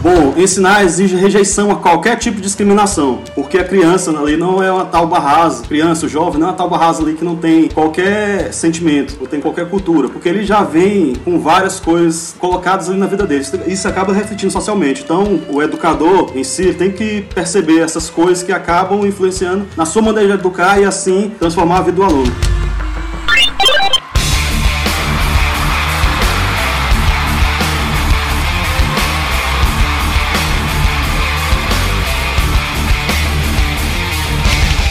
Bom, ensinar exige rejeição a qualquer tipo de discriminação, porque a criança ali não é uma tal rasa, criança, jovem não é uma tal rasa ali que não tem qualquer sentimento, não tem qualquer cultura, porque ele já vem com várias coisas colocadas ali na vida dele. Isso acaba refletindo socialmente. Então, o educador em si tem que perceber essas coisas que acabam influenciando na sua maneira de educar e assim transformar a vida do aluno.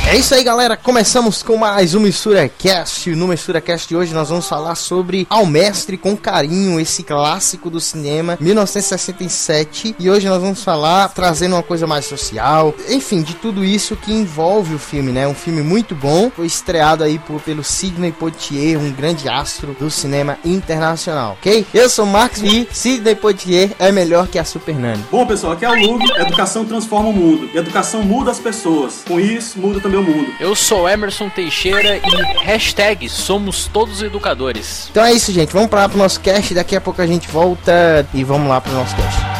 É isso aí, galera. Começamos com mais um Mistura Cast. No Mistura Cast de hoje nós vamos falar sobre Ao Mestre com Carinho, esse clássico do cinema 1967. E hoje nós vamos falar trazendo uma coisa mais social, enfim, de tudo isso que envolve o filme, né? Um filme muito bom. Foi estreado aí por, pelo Sidney Poitier, um grande astro do cinema internacional, ok? Eu sou Marcos e Sidney Poitier é melhor que a Super Nani. Bom, pessoal, aqui é o Lug. Educação transforma o mundo. E educação muda as pessoas. Com isso, muda também meu mundo. Eu sou Emerson Teixeira e hashtag somos todos educadores. Então é isso, gente. Vamos para o nosso cast. Daqui a pouco a gente volta e vamos lá para o nosso cast.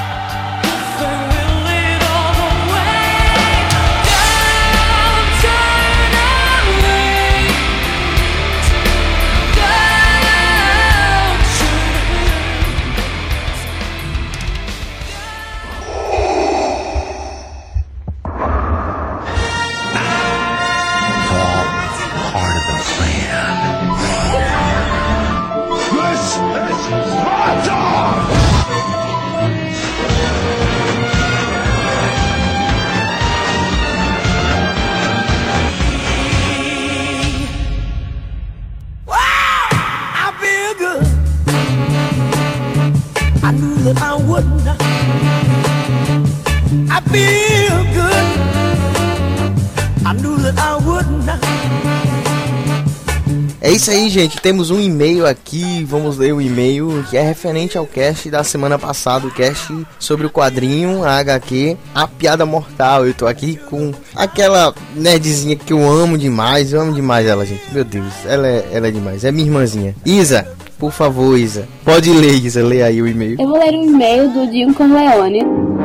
É isso aí, gente. Temos um e-mail aqui. Vamos ler o e-mail que é referente ao cast da semana passada, o cast sobre o quadrinho a HQ A Piada Mortal. Eu tô aqui com aquela nerdzinha que eu amo demais. Eu amo demais ela, gente. Meu Deus, ela é, ela é demais. É minha irmãzinha. Isa, por favor, Isa. Pode ler, Isa. Lê aí o e-mail. Eu vou ler o e-mail do Dinho Corleone do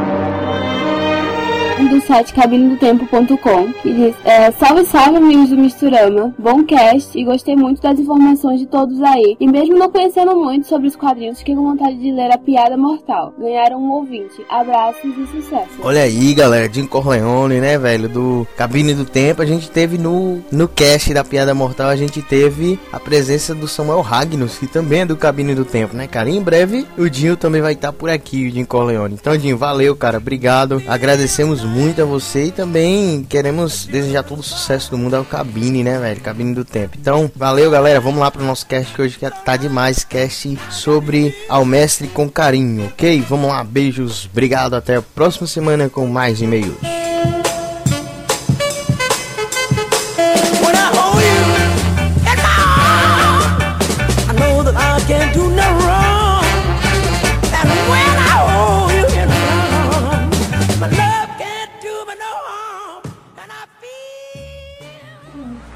site cabinedotempo.com que diz é, Salve, salve, amigos do Misturama. Bom cast e gostei muito das informações de todos aí. E mesmo não conhecendo muito sobre os quadrinhos, fiquei com vontade de ler a Piada Mortal. Ganharam um ouvinte. Abraços e sucesso. Olha aí, galera. Jim Corleone, né, velho? Do Cabine do Tempo. A gente teve no, no cast da Piada Mortal, a gente teve a presença do Samuel Ragnos, que também é do Cabine do Tempo, né, cara? E em breve o Dinho também vai estar por aqui, o Jim Corleone. Então, Dinho, valeu, cara. Obrigado. Agradecemos muito a você e também queremos desejar todo o sucesso do mundo ao Cabine, né, velho? Cabine do Tempo. Então, valeu, galera. Vamos lá pro nosso cast que hoje tá demais. Cast sobre Ao Mestre com Carinho, ok? Vamos lá, beijos, obrigado. Até a próxima semana com mais e-mails.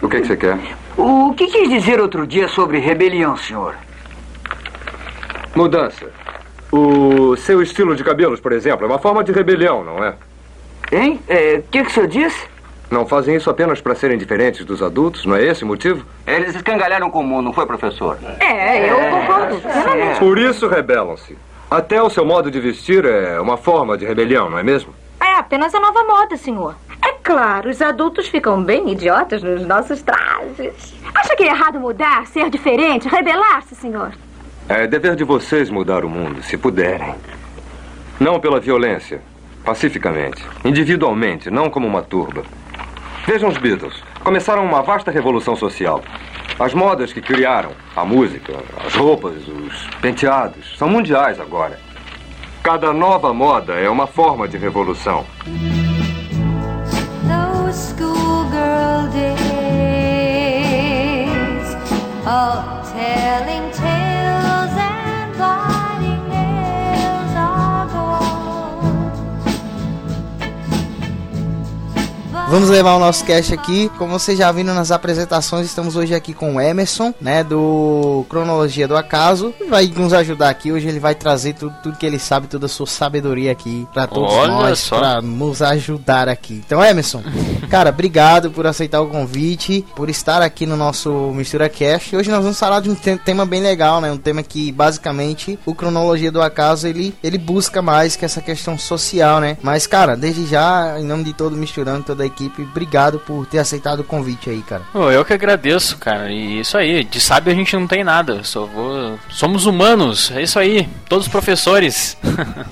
O que, é que você quer? O que quis dizer outro dia sobre rebelião, senhor? Mudança. O seu estilo de cabelos, por exemplo, é uma forma de rebelião, não é? Hein? O é, que, que o senhor disse? Não fazem isso apenas para serem diferentes dos adultos, não é esse o motivo? Eles escangalharam com o mundo, não foi, professor? É, eu concordo. É. Por isso rebelam-se. Até o seu modo de vestir é uma forma de rebelião, não é mesmo? É apenas a nova moda, senhor. É claro, os adultos ficam bem idiotas nos nossos trajes. Acha que é errado mudar, ser diferente, rebelar-se, senhor? É dever de vocês mudar o mundo, se puderem. Não pela violência, pacificamente, individualmente, não como uma turba. Vejam os Beatles. Começaram uma vasta revolução social. As modas que criaram, a música, as roupas, os penteados, são mundiais agora. Cada nova moda é uma forma de revolução. days of telling Vamos levar o nosso cast aqui. Como vocês já viram nas apresentações, estamos hoje aqui com o Emerson, né, do Cronologia do Acaso. Vai nos ajudar aqui. Hoje ele vai trazer tudo, tudo que ele sabe, toda a sua sabedoria aqui para todos Olha nós, só. para nos ajudar aqui. Então, Emerson, cara, obrigado por aceitar o convite, por estar aqui no nosso Mistura Cast. Hoje nós vamos falar de um te- tema bem legal, né? Um tema que basicamente o Cronologia do Acaso ele, ele busca mais que essa questão social, né? Mas, cara, desde já, em nome de todo Misturando, toda a equipe, obrigado por ter aceitado o convite aí, cara. Eu que agradeço, cara. E isso aí, de sábio a gente não tem nada. Só vou... Somos humanos, é isso aí. Todos professores.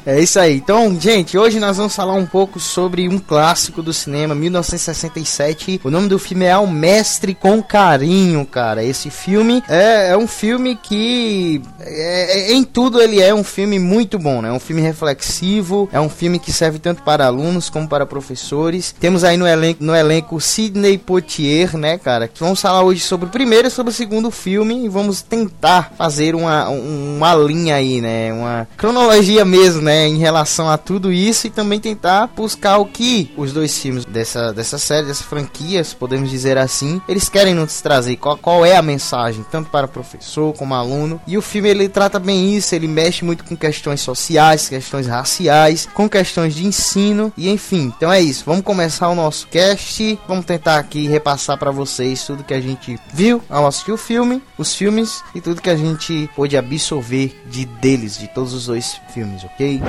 É isso aí. Então, gente, hoje nós vamos falar um pouco sobre um clássico do cinema, 1967. O nome do filme é O Mestre com Carinho, cara. Esse filme é, é um filme que, é- é- em tudo, ele é um filme muito bom, né? É um filme reflexivo, é um filme que serve tanto para alunos como para professores. Temos aí no elenco, no elenco Sidney Poitier, né, cara? Vamos falar hoje sobre o primeiro e sobre o segundo filme e vamos tentar fazer uma, um- uma linha aí, né? Uma cronologia mesmo, né? Em relação a tudo isso e também tentar buscar o que os dois filmes dessa, dessa série, dessa franquia, se podemos dizer assim, eles querem nos trazer. Qual, qual é a mensagem, tanto para professor como aluno. E o filme ele trata bem isso, ele mexe muito com questões sociais, questões raciais, com questões de ensino e enfim. Então é isso. Vamos começar o nosso cast. Vamos tentar aqui repassar para vocês tudo que a gente viu ao assistir o filme, os filmes e tudo que a gente pôde absorver de deles, de todos os dois filmes, ok?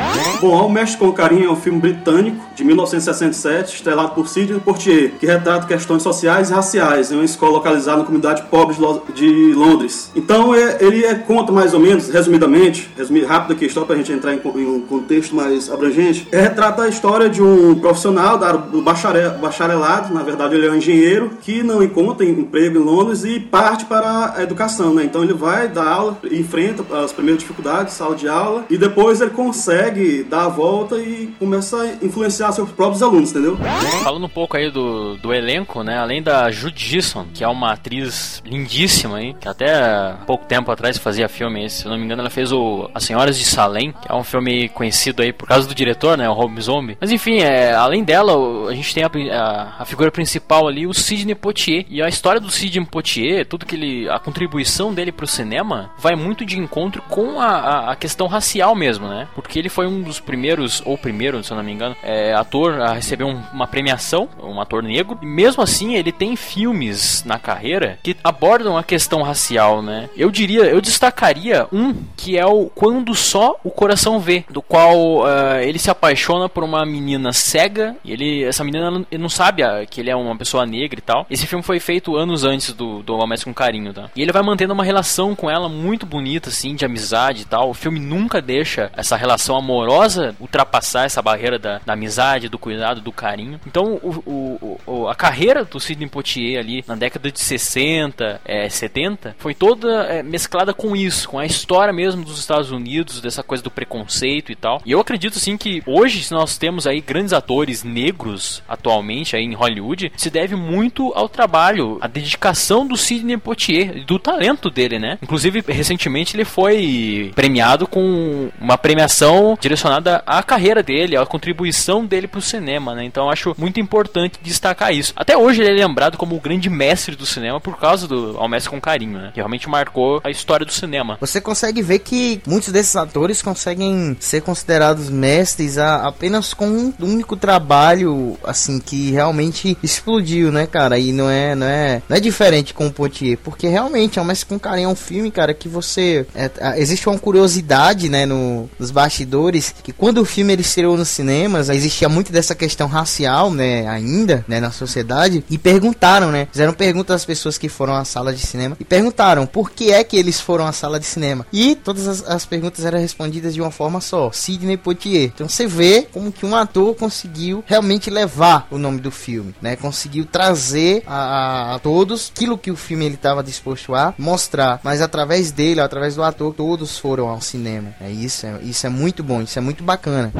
Bom, O Mestre com Carinho é um filme britânico de 1967, estrelado por Sidney Poitier, que retrata questões sociais e raciais em uma escola localizada na comunidade pobre de Lo- de Londres. Então, é- ele é, conta mais ou menos, resumidamente, resumir rápido aqui a história para a gente entrar em, um contexto mais abrangente, é, retrata a história de um profissional da do bacharel- bacharelado, na verdade ele é um engenheiro, que não encontra emprego em Londres e parte para a educação, né? Então ele vai dar aula, enfrenta as primeiras dificuldades, sala de aula, e depois ele consegue dar a volta e começa a influenciar seus próprios alunos, entendeu? Falando um pouco aí do, do elenco, né? Além da Judy que é uma atriz lindíssima aí, que até pouco tempo atrás fazia filme, se não me engano, ela fez o As Senhoras de Salem, que é um filme conhecido aí por causa do diretor, né? O Rob Zombie. Mas enfim, é, além dela, a gente tem a, a- a figura principal ali, o Sidney Poitier. E a história do Sidney Poitier, tudo que ele. a contribuição dele pro cinema vai muito de encontro com a, a, a questão racial mesmo, né? Porque ele foi um dos primeiros, ou primeiro, se eu não me engano, é, ator a receber um- uma premiação, um ator negro. E mesmo assim, ele tem filmes na carreira que abordam a questão racial, né? Eu diria, eu destacaria um que é o Quando Só o Coração Vê, do qual ah, ele se apaixona por uma menina cega. E ele, essa menina não, sabe ah, que ele é uma pessoa negra e tal. Esse filme foi feito anos antes do, do Homem com Carinho, tá? E ele vai mantendo uma relação com ela muito bonita, assim, de amizade e tal. O filme nunca deixa essa relação amorosa ultrapassar essa barreira da, da amizade, do cuidado, do carinho. Então, o, o- a carreira do Sidney Poitier ali na década de 60, é, 70, foi toda é, mesclada com isso, com a história mesmo dos Estados Unidos, dessa coisa do preconceito e tal. E eu acredito, assim, que hoje, nós temos aí grandes atores negros atualmente aí em Hollywood, se deve muito ao trabalho, à dedicação do Sidney Poitier, do talento dele, né? Inclusive, recentemente ele foi premiado com uma premiação direcionada à carreira dele, à contribuição dele pro cinema, né? Então acho muito importante destacar isso. Até hoje ele é lembrado como o grande mestre do cinema por causa do Ao Mestre com Carinho, né? Que realmente marcou a história do cinema. Você consegue ver que muitos desses atores conseguem ser considerados mestres apenas com um único trabalho, assim, que realmente explodiu, né, cara? E não é, não é, não é diferente com o Potier, porque realmente, é Mestre com Carinho é um filme, cara, que você... é, existe uma curiosidade, né, no, nos bastidores, que quando o filme ele estreou nos cinemas, existia muito dessa questão racial, né, ainda, né, na sociedade, e perguntaram, né, fizeram perguntas às pessoas que foram à sala de cinema, e perguntaram por que é que eles foram à sala de cinema. E todas as, as perguntas eram respondidas de uma forma só, Sidney Poitier. Então você vê como que um ator conseguiu realmente levar o nome do filme, né, conseguiu trazer a, a- todos aquilo que o filme ele estava disposto a mostrar, mas através dele, através do ator, todos foram ao cinema. É isso, é, isso é muito bom, isso é muito bacana.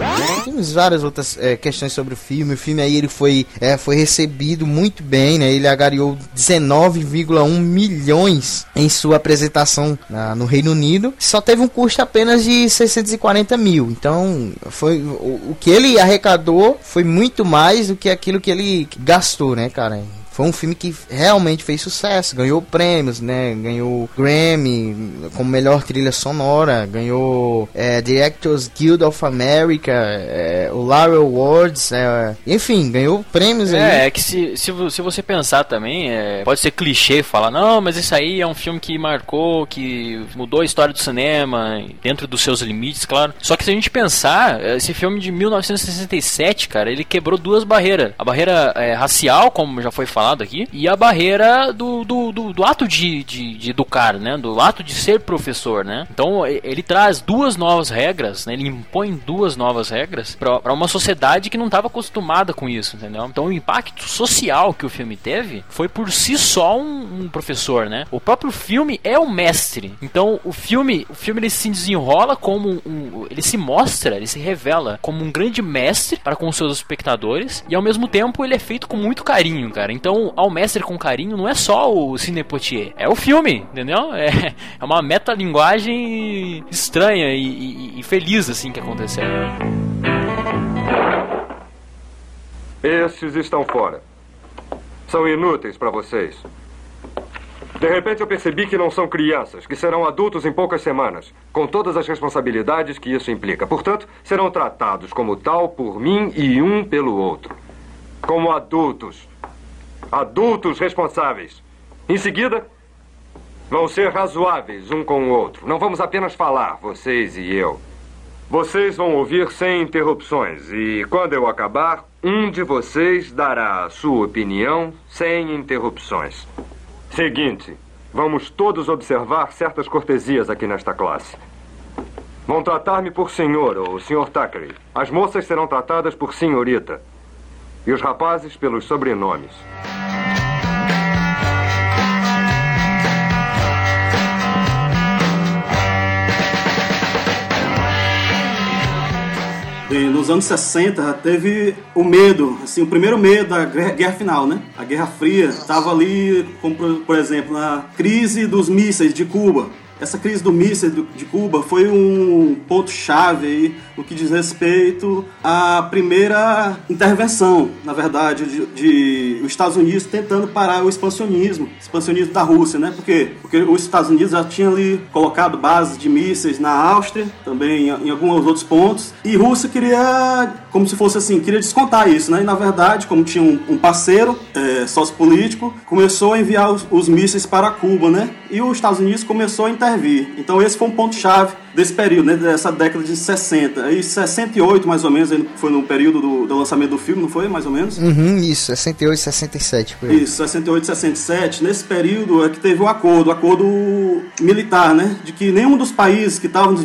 Temos várias outras é, questões sobre o filme. O filme aí ele foi, é, foi recebido muito bem, né? Ele agariou 19,1 milhões em sua apresentação na- no Reino Unido. Só teve um custo apenas de 640 mil. Então, foi o, o que ele arrecadou foi muito mais do que aquilo aquilo que ele gastou, né, cara? Foi um filme que realmente fez sucesso, ganhou prêmios, né? Ganhou Grammy como melhor trilha sonora, ganhou é, Directors Guild of America, é, o Laurel Awards, é, enfim, ganhou prêmios é, aí. É, que se, se, se você pensar também, é, pode ser clichê falar, não, mas isso aí é um filme que marcou, que mudou a história do cinema, dentro dos seus limites, claro. Só que se a gente pensar, esse filme de 1967, cara, ele quebrou duas barreiras. A barreira é, racial, como já foi falado, falado aqui, e a barreira do, do, do, do ato de, de, de, educar, né? Do ato de ser professor, né? Então ele traz duas novas regras, né? Ele impõe duas novas regras para uma sociedade que não estava acostumada com isso, entendeu? Então o impacto social que o filme teve foi por si só um, um professor, né? O próprio filme é o mestre. Então o filme, o filme ele se desenrola como um, ele se mostra, ele se revela como um grande mestre para com seus espectadores e ao mesmo tempo ele é feito com muito carinho, cara. Então então, ao mestre com carinho não é só o Cine Poitier, é o filme, entendeu? É, é uma metalinguagem estranha e, e, e feliz assim que aconteceu. Esses estão fora. São inúteis para vocês. De repente eu percebi que não são crianças, que serão adultos em poucas semanas, com todas as responsabilidades que isso implica. Portanto, serão tratados como tal por mim e um pelo outro. Como adultos adultos responsáveis. Em seguida, vão ser razoáveis um com o outro. Não vamos apenas falar, vocês e eu. Vocês vão ouvir sem interrupções e quando eu acabar, um de vocês dará a sua opinião sem interrupções. Seguinte, vamos todos observar certas cortesias aqui nesta classe. Vão tratar-me por senhor ou senhor Thackeray. As moças serão tratadas por senhorita. E os rapazes pelos sobrenomes. Nos anos 60 teve o medo, assim, o primeiro medo da guerra final, né? A Guerra Fria estava ali, como por exemplo, na crise dos mísseis de Cuba. Essa crise do míssil de Cuba foi um ponto-chave aí no que diz respeito à primeira intervenção, na verdade, de, de, os Estados Unidos tentando parar o expansionismo, expansionismo da Rússia, né? Por quê? Porque os Estados Unidos já tinham ali colocado bases de mísseis na Áustria, também em, em alguns outros pontos, e Rússia queria, como se fosse assim, queria descontar isso, né? E na verdade, como tinha um, um parceiro é, sociopolítico, começou a enviar os, os mísseis para Cuba, né? E os Estados Unidos começou a intervir. Então esse foi um ponto chave desse período, né, dessa década de 60. Aí 68, mais ou menos, foi no período do, do lançamento do filme, não foi? Mais ou menos? Uhum, isso, 68, 67. Foi. Isso, 68, 67. Nesse período é que teve o um acordo, o um acordo militar, né? De que nenhum dos países que tavam,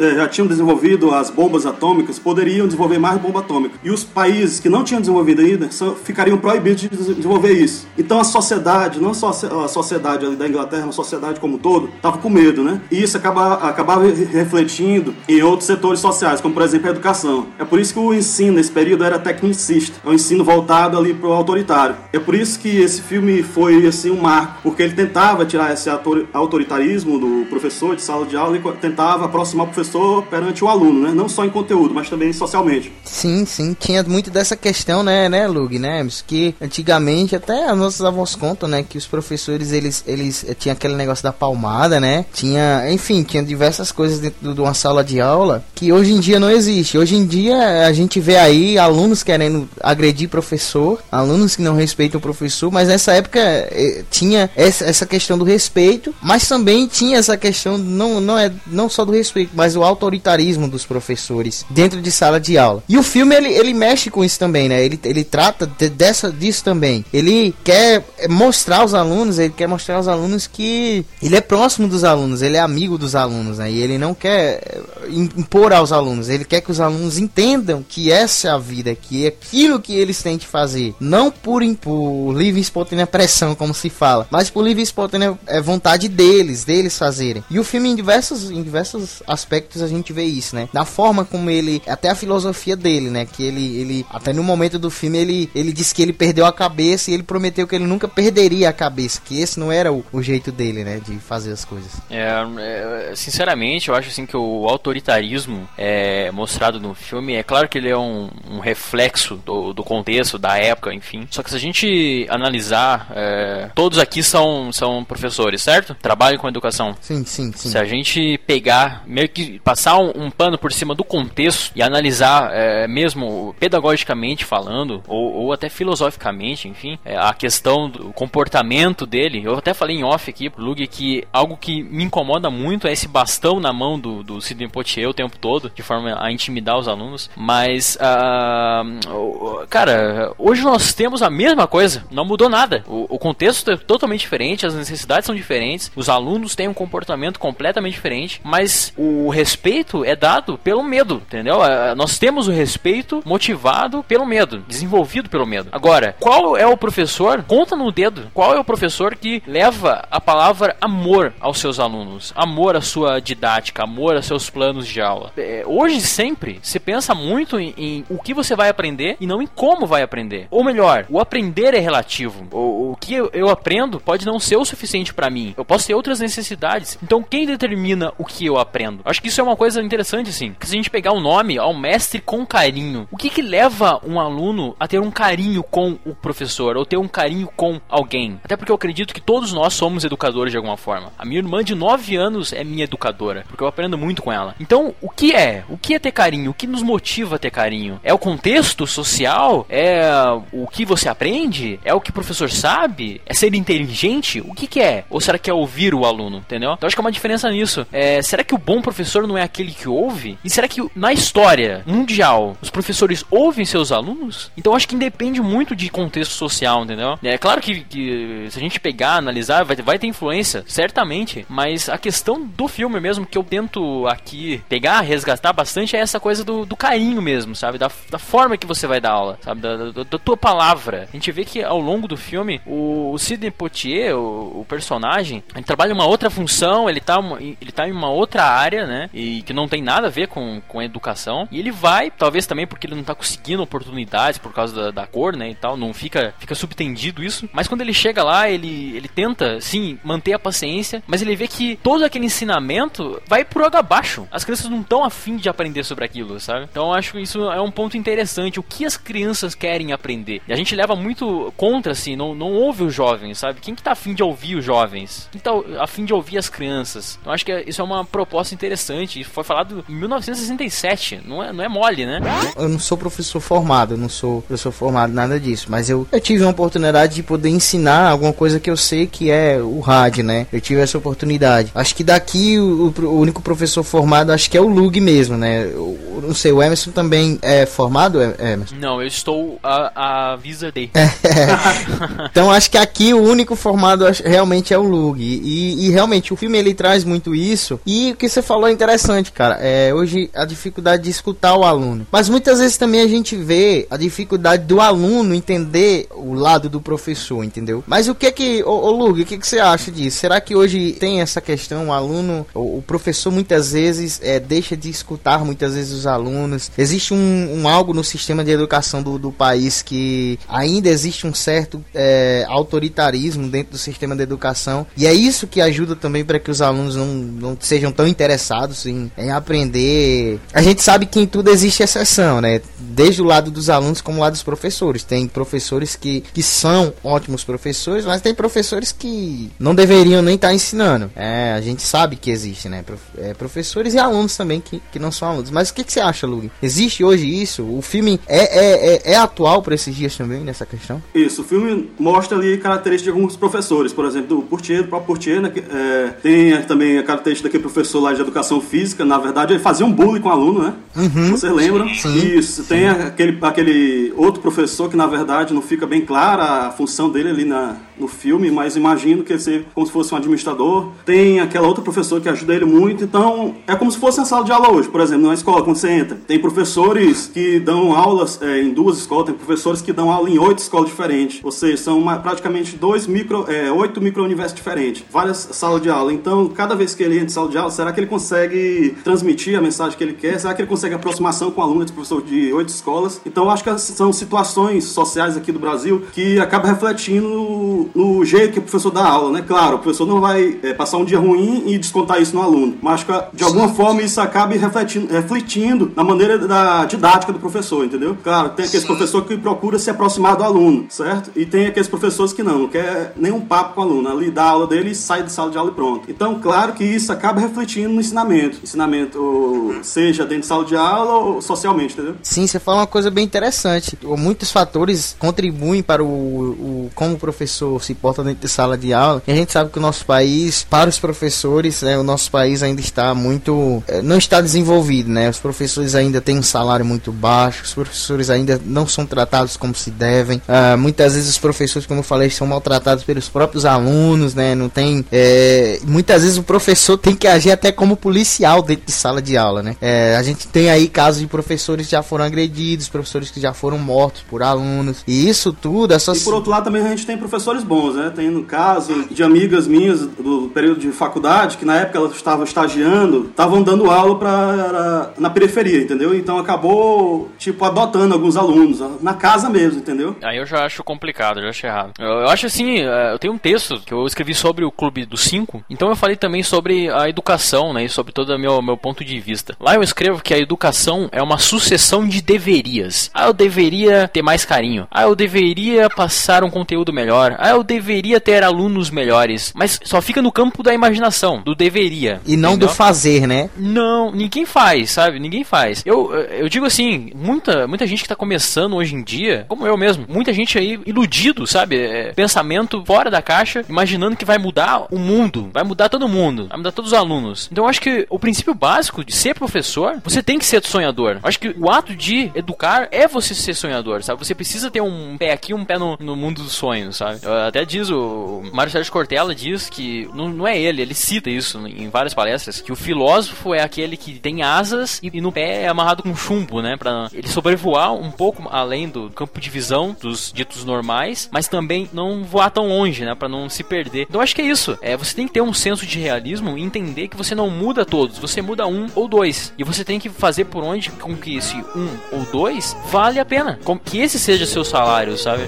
eh, já tinham desenvolvido as bombas atômicas poderiam desenvolver mais bomba atômica. E os países que não tinham desenvolvido ainda ficariam proibidos de desenvolver isso. Então a sociedade, não só a sociedade ali da Inglaterra, a sociedade como um todo, estava com medo, né? E isso acaba, acabava refletindo em outros setores sociais, como por exemplo a educação. É por isso que o ensino nesse período era tecnicista, é um ensino voltado ali para o autoritário. É por isso que esse filme foi assim um marco, porque ele tentava tirar esse autoritarismo do professor de sala de aula e tentava aproximar o professor perante o aluno, né? Não só em conteúdo, mas também socialmente. Sim, sim, tinha muito dessa questão, né, né, Lug, né, que antigamente até as nossas avós contam, né, que os professores eles eles eh, tinham aquele negócio da palmada, né? Tinha, enfim, tinha diversas coisas dentro de uma sala de aula que hoje em dia não existe. Hoje em dia a gente vê aí alunos querendo agredir professor, alunos que não respeitam o professor, mas nessa época eh, tinha essa questão do respeito, mas também tinha essa questão não, não é não só do respeito, mas o autoritarismo dos professores dentro de sala de aula. E o filme ele, ele mexe com isso também, né? Ele, ele trata de, dessa disso também. Ele quer mostrar aos alunos, ele quer mostrar aos alunos que ele é próximo dos alunos, ele é amigo dos alunos, né? E ele não quer eh, impor aos alunos, ele quer que os alunos entendam que essa é a vida, que é aquilo que eles têm que fazer, não por impor livre e espontânea pressão, como se fala, mas por livre e espontânea é, vontade deles, deles fazerem. E o filme em diversos, em diversos aspectos a gente vê isso, né? Da forma como ele, até a filosofia dele, né? Que ele, ele até no momento do filme ele, ele disse que ele perdeu a cabeça e ele prometeu que ele nunca perderia a cabeça, que esse não era o, o jeito dele, né? De fazer as coisas. É, é sinceramente, eu acho assim que o autoritarismo é mostrado no filme, é claro que ele é um, um reflexo do, do, contexto, da época, enfim. Só que se a gente analisar, é, todos aqui são, são professores, certo? Trabalham com educação. Sim, sim, sim. Se a gente pegar, meio que passar um, um pano por cima do contexto e analisar é, mesmo pedagogicamente falando, ou, ou até filosoficamente, enfim, é, a questão do comportamento dele, eu até falei em off aqui pro Lug que algo que me incomoda muito é esse bastão na mão do, do Sidney Poitier o tempo todo, de forma a intimidar os alunos. Mas, uh, cara, hoje nós temos a mesma coisa, não mudou nada. O, o, contexto é totalmente diferente, as necessidades são diferentes, os alunos têm um comportamento completamente diferente, mas o respeito é dado pelo medo, entendeu? Uh, nós temos o respeito motivado pelo medo, desenvolvido pelo medo. Agora, qual é o professor? Conta no dedo. Qual é o professor que leva a palavra amor aos seus alunos? Amor à sua didática, amor a seus planos de aula. É, hoje, sempre, se pensa muito em, em, o que você vai aprender e não em como vai aprender. Ou melhor, o aprender é relativo. O, o que eu, eu aprendo pode não ser o suficiente para mim. Eu posso ter outras necessidades. Então, quem determina o que eu aprendo? Acho que isso é uma coisa interessante, assim. Que se a gente pegar o nome ao mestre com carinho, o que que leva um aluno a ter um carinho com o professor ou ter um carinho com alguém? Até porque eu acredito que todos nós somos educadores de alguma forma. A minha irmã de 9 anos é minha educadora, porque eu aprendo muito com ela. Então, o que é? O que é ter carinho? O que nos motiva a ter carinho? É o contexto social? É o que você aprende? É o que o professor sabe? É ser inteligente? O que, que é? Ou será que é ouvir o aluno? Entendeu? Então acho que há uma diferença nisso. É, será que o bom professor não é aquele que ouve? E será que na história mundial os professores ouvem seus alunos? Então acho que independe muito de contexto social, entendeu? É claro que, que se a gente pegar, analisar, vai, vai ter influência, certamente. Mas a questão do filme mesmo que eu tento aqui pegar, resgatar bastante é essa coisa do, do carinho mesmo, sabe? Da, da forma que você vai dar aula, sabe? Da, da, da, tua palavra. A gente vê que ao longo do filme, o, o Sidney Poitier, o, o, personagem, ele trabalha uma outra função, ele tá, ele tá em uma outra área, né? E que não tem nada a ver com, com a educação. E ele vai, talvez também porque ele não tá conseguindo oportunidades por causa da, da cor, né? E tal, não fica, fica subtendido isso. Mas quando ele chega lá, ele, ele tenta, sim, manter a paciência, mas ele vê que todo aquele ensinamento vai por água abaixo. As crianças não estão afim de aprender sobre aquilo, sabe? Então acho que isso é um ponto interessante. O que as crianças querem aprender? E a gente leva muito contra, assim, não, não ouve os jovens, sabe? Quem que tá afim de ouvir os jovens? Quem tá afim de ouvir as crianças? Então acho que isso é uma proposta interessante. Foi falado em 1967, não é, não é mole, né? Eu não sou professor formado, eu não sou professor formado, nada disso. Mas eu, eu tive uma oportunidade de poder ensinar alguma coisa que eu sei que é o rádio, né? Eu tive essa oportunidade. Acho que daqui o, o único professor formado, acho que é o Lug mesmo, né? Eu, não sei, o Emerson também é formado, Emerson? Não, eu estou a, a Visa Day. então acho que aqui o único formado realmente é o Lug. E, e, realmente o filme ele traz muito isso. E o que você falou é interessante, cara. É, hoje a dificuldade de escutar o aluno. Mas muitas vezes também a gente vê a dificuldade do aluno entender o lado do professor, entendeu? Mas o que é que, ô, ô Lug, o que, é que você acha disso? Será que hoje tem essa questão, o aluno, o, o professor muitas vezes é, deixa de escutar muitas vezes os alunos? Existe um, um algo no sistema de educação do, do país que ainda existe um certo é, autoritarismo dentro do sistema de educação e é isso que ajuda também para que os alunos não, não sejam tão interessados em, em aprender. A gente sabe que em tudo existe exceção, né? Desde o lado dos alunos como o lado dos professores. Tem professores que, que são ótimos professores, mas tem professores que não deveriam nem estar tá ensinando. É, a gente sabe que existe, né? É, professores e alunos também que, que não são alunos. Mas o que, que você acha, Lug? Existe hoje isso? O filme é, é, é, é atual para esses dias também nessa questão? Isso, o filme mostra ali características de alguns professores, por exemplo, do Portier, do próprio Portier, né? É, tem também a característica daquele professor lá de educação física, na verdade ele fazia um bullying com o aluno, né? Uhum. Vocês lembram? Sim, Isso, sim. tem aquele, aquele outro professor que na verdade não fica bem clara a função dele ali na, no filme, mas imagino que ele seja como se fosse um administrador. Tem aquela outra professora que ajuda ele muito, então é como se fosse uma sala de aula hoje, por exemplo, na escola, quando você entra. Tem professores que dão aulas é, em duas escolas, tem professores que dão aula em oito escolas diferentes, ou seja, são uma, praticamente dois micro, é, oito micro-universos diferentes, várias salas de aula. Então, cada vez que ele entra em sala de aula, será que ele consegue transmitir a mensagem que ele quer? Será que ele consegue aproximação com o aluno de professor de oito escolas? Então, acho que são situações sociais aqui do Brasil que acabam refletindo no jeito que o professor dá aula, né? Claro, o professor não vai é, passar um dia ruim e descontar isso no aluno, mas de alguma forma isso acaba refletindo, refletindo na maneira da didática do professor, entendeu? Claro, tem aqueles professores que procura se aproximar do aluno, certo? E tem aqueles professores que não, não quer nenhum papo com o aluno, ali dá a aula dele e sai da sala de aula e pronto. Então, claro que isso acaba refletindo no ensinamento, ensinamento seja dentro de sala de aula ou socialmente, entendeu? Sim, você fala uma coisa bem interessante. Muitos fatores contribuem para o, o como o professor se porta dentro de sala de aula. E a gente sabe que o nosso país, para os professores, né, o nosso país ainda está muito. Eh, não está desenvolvido, né? Os professores ainda têm um salário muito baixo, os professores ainda não são tratados como se devem. Ah, muitas vezes os professores, como eu falei, são maltratados pelos próprios alunos, né? Não tem. É, muitas vezes o professor tem que agir até como policial dentro de sala de aula, né? É, a gente tem aí casos de professores que já foram agredidos, professores que já foram mortos por alunos. E isso tudo só. E por outro lado também a gente tem professores bons, né? Tem no caso de amigas minhas do período de faculdade que na época elas estavam estagiando, estavam dando aula para na periferia, entendeu? Então acabou tipo adotando alguns alunos na casa mesmo, entendeu? Aí eu já acho complicado, já acho errado. Eu, eu acho assim, é, eu tenho um texto que eu escrevi sobre o Clube dos Cinco, então eu falei também sobre a educação, né? E sobre todo o meu, meu ponto de vista. Lá eu escrevo que a educação é uma sucessão de deverias. Ah, eu deveria ter mais carinho. Ah, eu deveria passar um conteúdo melhor. Ah, eu deveria ter alunos melhores. Mas só fica no campo da imaginação, do deveria. E não entendeu? do fazer, né? Não, ninguém faz, sabe? Ninguém faz. Eu, eu digo assim, muita, muita gente que tá começando hoje em dia, como eu mesmo, muita gente aí iludido, sabe? É, pensamento fora da caixa, imaginando que vai mudar o mundo, vai mudar todo mundo, vai mudar todos os alunos. Então eu acho que o princípio básico de ser professor, você tem que ser sonhador. Eu acho que o ato de educar é você ser sonhador, sabe? Você precisa ter um pé aqui, um pé no, no mundo dos sonhos, sabe? Eu até diz o Mário Sérgio Cortella diz que não, não é ele, ele cita isso em várias palestras, que o filósofo é aquele que tem asas e, e no pé é amarrado com chumbo, né? Pra ele sobrevoar um pouco além do campo de visão dos ditos normais, mas também não voar tão longe, né? Pra não se perder. Então acho que é isso. É, você tem que ter um senso de realismo e entender que você não muda todos, você muda um ou dois. E você tem que fazer por onde com que esse um ou dois vale a pena. Com que esse seja seu salário, sabe?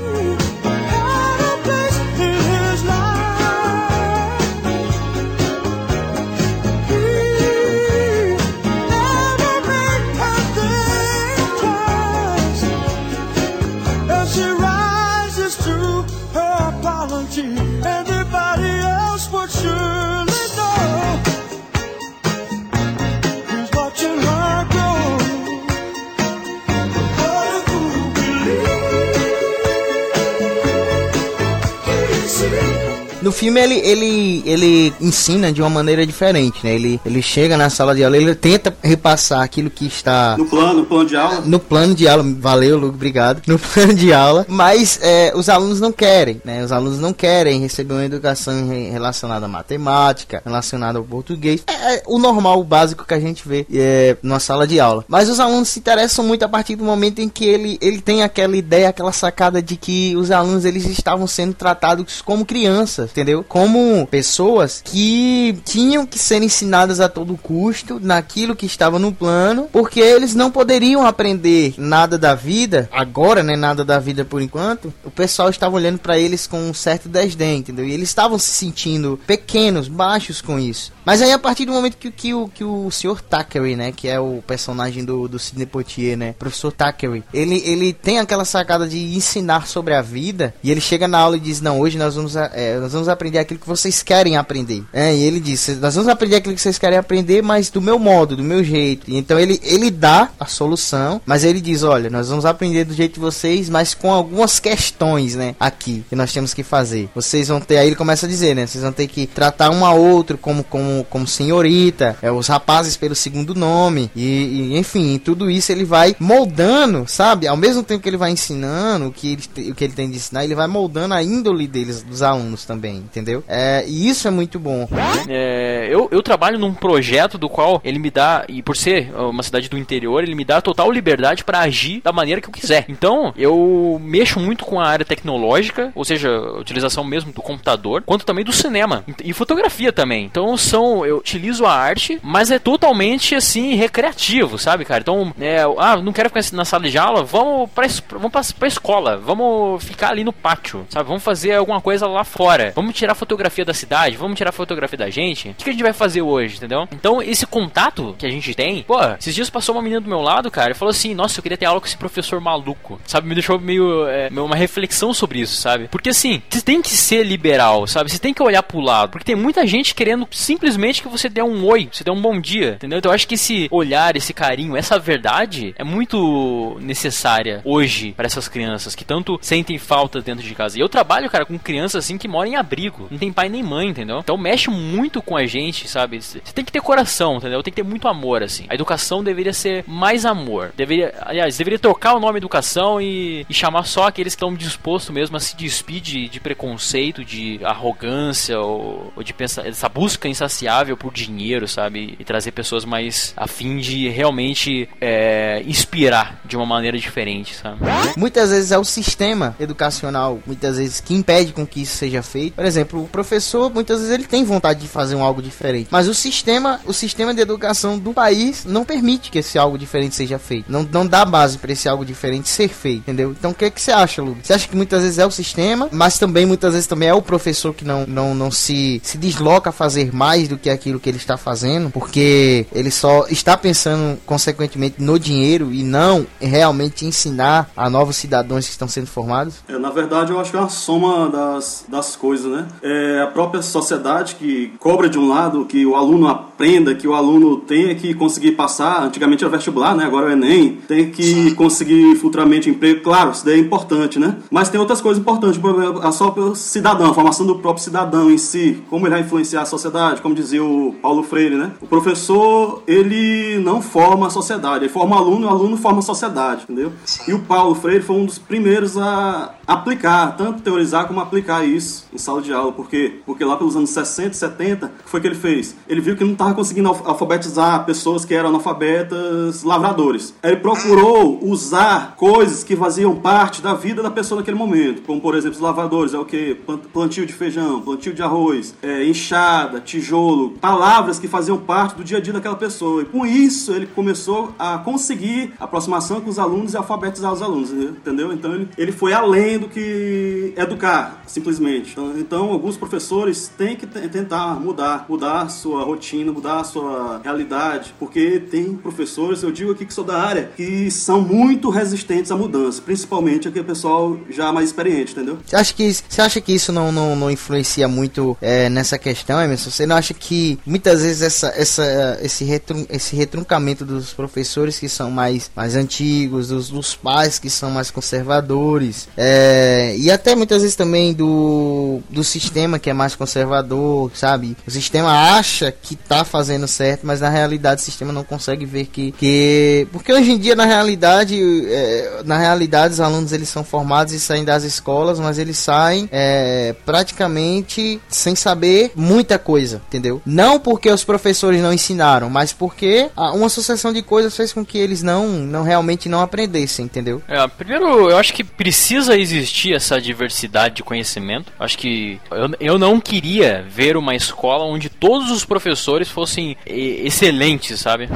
Filme ele, ele, ele ensina de uma maneira diferente, né? Ele, ele chega na sala de aula, ele tenta repassar aquilo que está no plano, no plano de aula. No plano de aula, valeu, Luke, obrigado. No plano de aula, mas é, os alunos não querem, né? Os alunos não querem receber uma educação relacionada à matemática, relacionada ao português. É, é o normal, o básico que a gente vê é, numa sala de aula. Mas os alunos se interessam muito a partir do momento em que ele, ele tem aquela ideia, aquela sacada de que os alunos eles estavam sendo tratados como crianças entendeu? Como pessoas que tinham que ser ensinadas a todo custo naquilo que estava no plano, porque eles não poderiam aprender nada da vida, agora, né, nada da vida por enquanto. O pessoal estava olhando para eles com um certo desdém, entendeu? E eles estavam se sentindo pequenos, baixos com isso. Mas aí a partir do momento que, que, o, que o Sr. Thackeray, né, que é o personagem do, do Sidney Poitier, né, professor Thackeray, ele, ele tem aquela sacada de ensinar sobre a vida, e ele chega na aula e diz, não, hoje nós vamos, é, nós vamos aprender aquilo que vocês querem aprender. É, e ele disse, nós vamos aprender aquilo que vocês querem aprender, mas do meu modo, do meu jeito. Então ele, ele dá a solução, mas ele diz, olha, nós vamos aprender do jeito de vocês, mas com algumas questões, né, aqui, que nós temos que fazer. Vocês vão ter, aí ele começa a dizer, né, vocês vão ter que tratar um a outro como, como, como senhorita, é, os rapazes pelo segundo nome, e, e enfim, tudo isso ele vai moldando, sabe? Ao mesmo tempo que ele vai ensinando o que ele, o que ele tem de ensinar, ele vai moldando a índole deles, dos alunos também entendeu? É, e isso é muito bom. É, eu, eu trabalho num projeto do qual ele me dá, e por ser uma cidade do interior, ele me dá total liberdade para agir da maneira que eu quiser. Então, eu mexo muito com a área tecnológica, ou seja, utilização mesmo do computador, quanto também do cinema e fotografia também. Então, são Então eu utilizo a arte, mas é totalmente assim recreativo, sabe, cara? Então, é, ah, não quero ficar na sala de aula, vamos pra, vamos pra, pra escola, vamos ficar ali no pátio, sabe? Vamos fazer alguma coisa lá fora. Vamos tirar fotografia da cidade, vamos tirar fotografia da gente. O que, que a gente vai fazer hoje, entendeu? Então, esse contato que a gente tem, pô, esses dias passou uma menina do meu lado, cara, e falou assim: Nossa, eu queria ter aula com esse professor maluco, sabe? Me deixou meio. É, uma reflexão sobre isso, sabe? Porque assim, você tem que ser liberal, sabe? Você tem que olhar pro lado, porque tem muita gente querendo simplesmente que você dê um oi, você dê um bom dia, entendeu? Então eu acho que esse olhar, esse carinho, essa verdade é muito necessária hoje para essas crianças que tanto sentem falta dentro de casa. E eu trabalho, cara, com crianças assim que moram em abrigo, não tem pai nem mãe, entendeu? Então mexe muito com a gente, sabe? Você tem que ter coração, entendeu? Tem que ter muito amor, assim. A educação deveria ser mais amor. Deveria, aliás, deveria trocar o nome educação e, e chamar só aqueles que estão dispostos mesmo a se despir de, de preconceito, de arrogância ou, ou de pensar, essa busca insaciável por dinheiro, sabe? E trazer pessoas mais a fim de realmente é, inspirar de uma maneira diferente, sabe? Muitas vezes é o sistema educacional, muitas vezes que impede com que isso seja feito. Por exemplo, o professor, muitas vezes ele tem vontade de fazer um algo diferente, mas o sistema, o sistema de educação do país não permite que esse algo diferente seja feito. Não, não dá base para esse algo diferente ser feito, entendeu? Então o que é que você acha, Lu? Você acha que muitas vezes é o sistema, mas também muitas vezes também é o professor que não, não, não se, se desloca a fazer mais do que aquilo que ele está fazendo, porque ele só está pensando consequentemente no dinheiro e não realmente ensinar a novos cidadãos que estão sendo formados? É, na verdade, eu acho que é uma soma das, das coisas, né? É a própria sociedade que cobra de um lado que o aluno aprenda, que o aluno tenha que conseguir passar, antigamente era vestibular, né? Agora é o Enem, tem que conseguir futuramente emprego, claro, isso daí é importante, né? Mas tem outras coisas importantes, a só o cidadão, a formação do próprio cidadão em si, como ele vai influenciar a sociedade, como dizia o Paulo Freire, né? O professor, ele não forma a sociedade, ele forma o aluno, o aluno forma a sociedade, entendeu? E o Paulo Freire foi um dos primeiros a aplicar, tanto teorizar como aplicar isso em sala de aula. Por quê? Porque lá pelos anos 60 70, o que foi que ele fez? Ele viu que não estava conseguindo alfabetizar pessoas que eram analfabetas lavradores. Ele procurou usar coisas que faziam parte da vida da pessoa naquele momento, como por exemplo os lavradores, é o que? Plantio de feijão, plantio de arroz, é, enxada, tijolo, palavras que faziam parte do dia a dia daquela pessoa. E com isso ele começou a conseguir aproximação com os alunos e alfabetizar os alunos, entendeu? Então ele, ele foi além do que educar, simplesmente. Então, então alguns professores têm que tentar mudar, mudar sua rotina, mudar sua realidade, porque tem professores, eu digo aqui que sou da área, que são muito resistentes à mudança, principalmente aquele pessoal já mais experiente, entendeu? Você acha que, você acha que isso não, não, não influencia muito é, nessa questão, Emerson? Você não acha que muitas vezes essa, essa, esse, retrun, esse retruncamento dos professores que são mais, mais antigos, dos, dos pais que são mais conservadores, é, e até muitas vezes também do, do sistema que é mais conservador, sabe? O sistema acha que tá fazendo certo, mas na realidade o sistema não consegue ver que. que porque hoje em dia, na realidade, é, na realidade, os alunos eles são formados e saem das escolas, mas eles saem é, praticamente sem saber muita coisa, entendeu? Não porque os professores não ensinaram, mas porque uma sucessão de coisas fez com que eles não, não realmente não aprendessem, entendeu? É, primeiro, eu acho que precisa existir essa diversidade de conhecimento. Acho que eu, eu não queria ver uma escola onde todos os professores fossem excelentes, sabe?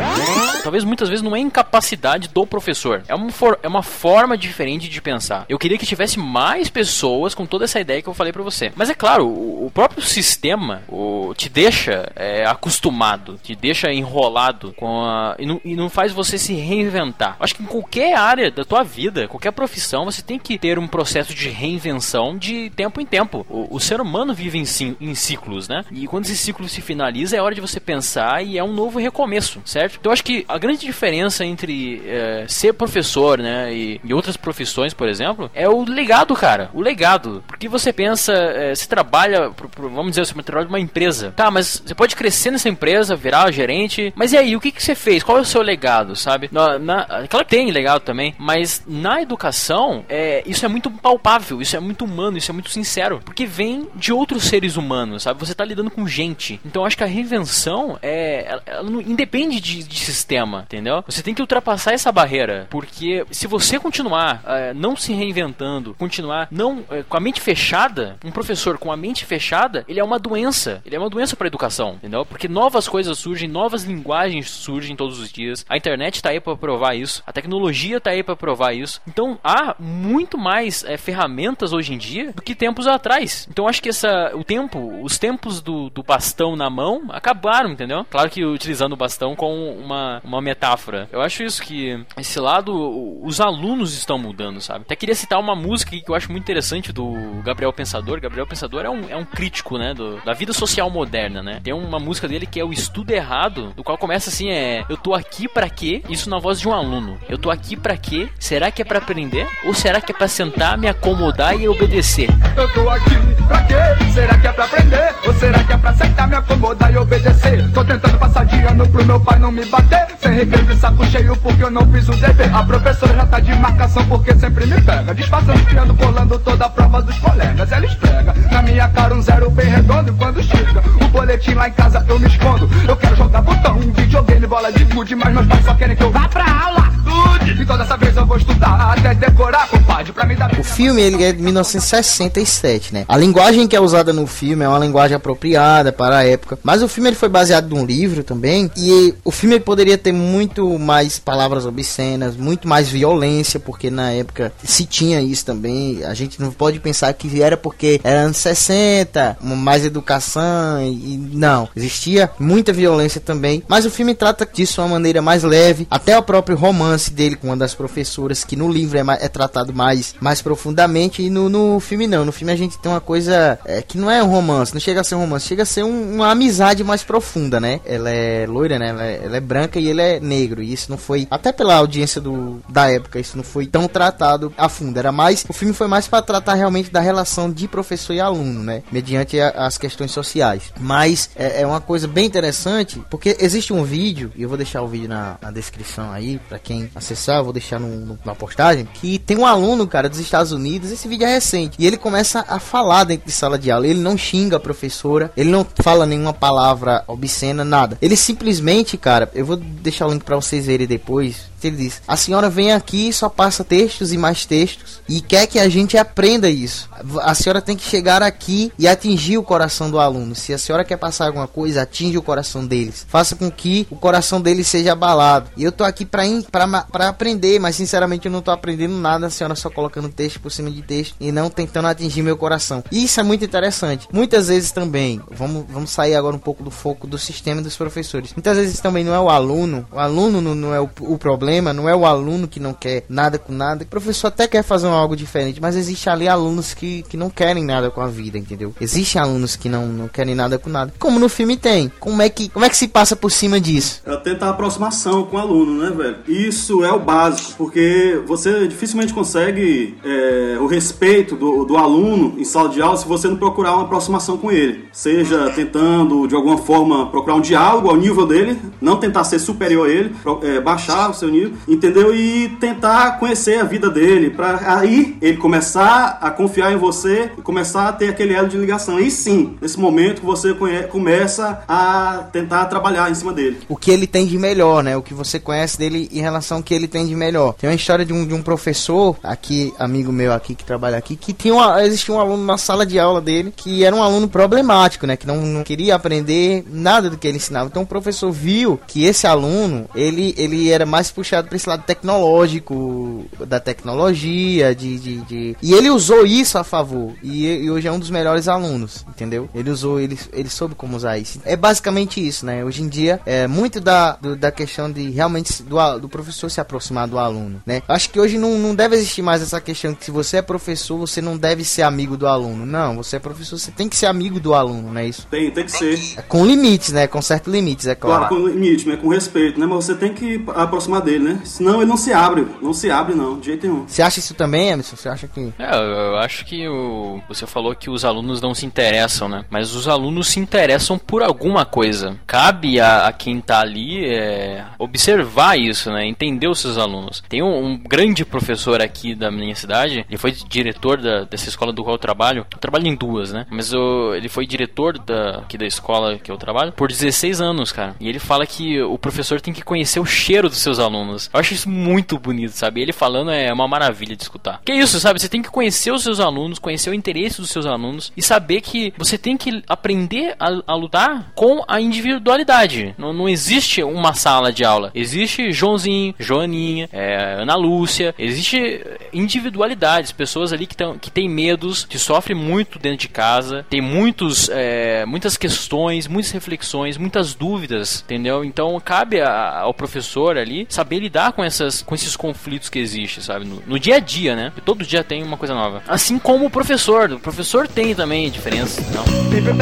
Talvez muitas vezes não é incapacidade do professor, é uma, for, é uma forma diferente de pensar. Eu queria que tivesse mais pessoas com toda essa ideia que eu falei para você. Mas é claro, o, o próprio sistema o, te deixa é, acostumado, te deixa enrolado com a, e, não, e não faz você se reinventar. Acho que em qualquer área da tua vida, qualquer profissão, você tem que ter um processo de reinvenção de tempo em tempo. O, o ser humano vive em, em ciclos, né? E quando esse ciclo se finaliza, é hora de você pensar e é um novo recomeço, certo? Então acho que a grande diferença entre é, ser professor, né, e, e, outras profissões, por exemplo, é o legado, cara. O legado. Porque você pensa, é, você trabalha, pro, pro, vamos dizer, você trabalha numa empresa. Tá, mas você pode crescer nessa empresa, virar gerente, mas e aí, o que, que você fez? Qual é o seu legado, sabe? Na, na, claro que tem legado também, mas na educação, é, isso é muito palpável, isso é muito humano, isso é muito sincero. Porque vem de outros seres humanos, sabe? Você tá lidando com gente. Então acho que a reinvenção é. Ela, ela não independe de, de, sistema, entendeu? Você tem que ultrapassar essa barreira. Porque se você continuar é, não se reinventando, continuar não é, com a mente fechada, um professor com a mente fechada, ele é uma doença. Ele é uma doença para educação, entendeu? Porque novas coisas surgem, novas linguagens surgem todos os dias. A internet tá aí para provar isso, a tecnologia tá aí para provar isso. Então há muito mais é, ferramentas hoje em dia do que tempos atrás. Então acho que essa, o tempo, os tempos do, do bastão na mão acabaram, entendeu? Claro que utilizando o bastão com uma, uma metáfora. Eu acho isso que esse lado, os alunos estão mudando, sabe? Até queria citar uma música que eu acho muito interessante do Gabriel Pensador. Gabriel Pensador é um, é um crítico, né, do, da vida social moderna, né? Tem uma música dele que é o Estudo Errado, do qual começa assim, é Eu tô aqui para quê? Isso na voz de um aluno. Eu tô aqui para quê? Será que é para aprender? Ou será que é para sentar, me acomodar e obedecer? Eu tô aqui pra quê? Será que é pra aprender? Ou será que é pra sentar, me acomodar e obedecer? Tô tentando passar de ano pro meu pai não me bater Sem de saco cheio porque eu não fiz o dever A professora já tá de marcação porque sempre me pega Disfarçando, criando, colando toda a prova dos colegas Ela esfrega na minha cara um zero bem redondo quando chega o boletim lá em casa eu me escondo. Eu quero jogar botão, videogame, bola de gude Mas meus pais só querem que eu vá pra aula. Dude! Toda essa vez eu vou estudar até decorar, compadre Pra me dar... O filme, ele é de 1967, né? A linguagem que é usada no filme é uma linguagem apropriada para a época. Mas o filme ele foi baseado num livro também. E o filme poderia ter muito mais palavras obscenas Muito mais violência Porque na época se tinha isso também. A gente não pode pensar que era porque era anos 60 Mais educação e não Existia muita violência também Mas o filme trata disso de uma maneira mais leve Até o próprio romance dele com uma das professoras Que no livro é, mais, é tratado mais, mais profundamente E no, no filme não No filme a gente tem uma coisa é, que não é um romance Não chega a ser um romance Chega a ser um, uma amizade mais profunda, né? Ela é loira, né? Ela é, ela é, branca e ele é negro E isso não foi, até pela audiência do, da época Isso não foi tão tratado a fundo Era mais, o filme foi mais para tratar realmente da relação de professor e aluno, né? Mediante a, as questões sociais Mas é, é, uma coisa bem interessante Porque existe um vídeo E eu vou deixar o vídeo na, na descrição aí para quem acessar, vou deixar no, no, na postagem Que tem um aluno, cara, dos Estados Unidos Esse vídeo é recente E ele começa a falar dentro de sala de aula Ele não xinga a professora Ele não fala nenhuma palavra obscena, nada. Ele simplesmente, cara, eu vou deixar o link para vocês verem depois ele diz: A senhora vem aqui e só passa textos e mais textos e quer que a gente aprenda isso. A senhora tem que chegar aqui e atingir o coração do aluno. Se a senhora quer passar alguma coisa, atinge o coração deles. Faça com que o coração deles seja abalado. E eu tô aqui para aprender, mas sinceramente eu não tô aprendendo nada. A senhora só colocando texto por cima de texto e não tentando atingir meu coração. Isso é muito interessante. Muitas vezes também, vamos, vamos sair agora um pouco do foco do sistema dos professores. Muitas vezes também não é o aluno, o aluno não, não é o, o problema problema, não é o aluno que não quer nada com nada. O professor até quer fazer algo diferente, mas existe ali alunos que, que não querem nada com a vida, entendeu? Existem alunos que não, não querem nada com nada. Como no filme tem. Como é que, como é que se passa por cima disso? É tentar aproximação com o aluno, né, velho? Isso é o básico, porque você dificilmente consegue é, o respeito do, do aluno em sala de aula se você não procurar uma aproximação com ele. Seja tentando, de alguma forma, procurar um diálogo ao nível dele, não tentar ser superior a ele, é, baixar o seu nível entendeu? E tentar conhecer a vida dele, para aí ele começar a confiar em você e começar a ter aquele elo de ligação. E sim, nesse momento você começa a tentar trabalhar em cima dele. O que ele tem de melhor, né? O que você conhece dele em relação ao que ele tem de melhor. Tem uma história de um, de um professor, aqui, amigo meu aqui que trabalha aqui, que tinha uma, existia um aluno na sala de aula dele que era um aluno problemático, né? Que não, não queria aprender nada do que ele ensinava. Então o professor viu que esse aluno, ele, ele era mais puxado puxado para esse lado tecnológico, da tecnologia, de, de, de, E ele usou isso a favor. E, e, hoje é um dos melhores alunos, entendeu? Ele usou, ele, ele soube como usar isso. É basicamente isso, né? Hoje em dia, é muito da, do, da questão de realmente do, do professor se aproximar do aluno, né? Acho que hoje não, não deve existir mais essa questão que se você é professor, você não deve ser amigo do aluno. Não, você é professor, você tem que ser amigo do aluno, não é isso? Tem, tem que ser. É com limites, né? Com certos limites, é claro. Claro, com limite, né? Com respeito, né? Mas você tem que aproximar dele, né? Senão ele não se abre. Não se abre, não, de jeito nenhum. Você acha isso também, Emerson? Você acha que. É, eu acho que o... você falou que os alunos não se interessam, né? Mas os alunos se interessam por alguma coisa. Cabe a, a quem tá ali é, observar isso, né? Entender os seus alunos. Tem um, um, grande professor aqui da minha cidade, ele foi diretor da, dessa escola do qual eu trabalho. Eu trabalho em duas, né? Mas eu, ele foi diretor da, aqui da escola que eu trabalho por 16 anos, cara. E ele fala que o professor tem que conhecer o cheiro dos seus alunos alunos. Eu acho isso muito bonito, sabe? Ele falando é uma maravilha de escutar. Que é isso, sabe? Você tem que conhecer os seus alunos, conhecer o interesse dos seus alunos e saber que você tem que aprender a, a lutar com a individualidade. Não, não existe uma sala de aula. Existe Joãozinho, Joaninha, é, Ana Lúcia. Existe individualidades, pessoas ali que, tão, que têm medos, que sofrem muito dentro de casa, tem muitos, é, muitas questões, muitas reflexões, muitas dúvidas, entendeu? Então cabe a, ao professor ali saber lidar com, essas, com esses conflitos que existem, sabe? No, no dia a dia, né? Porque todo dia tem uma coisa nova. Assim como o professor. O professor tem também diferenças, não? Paper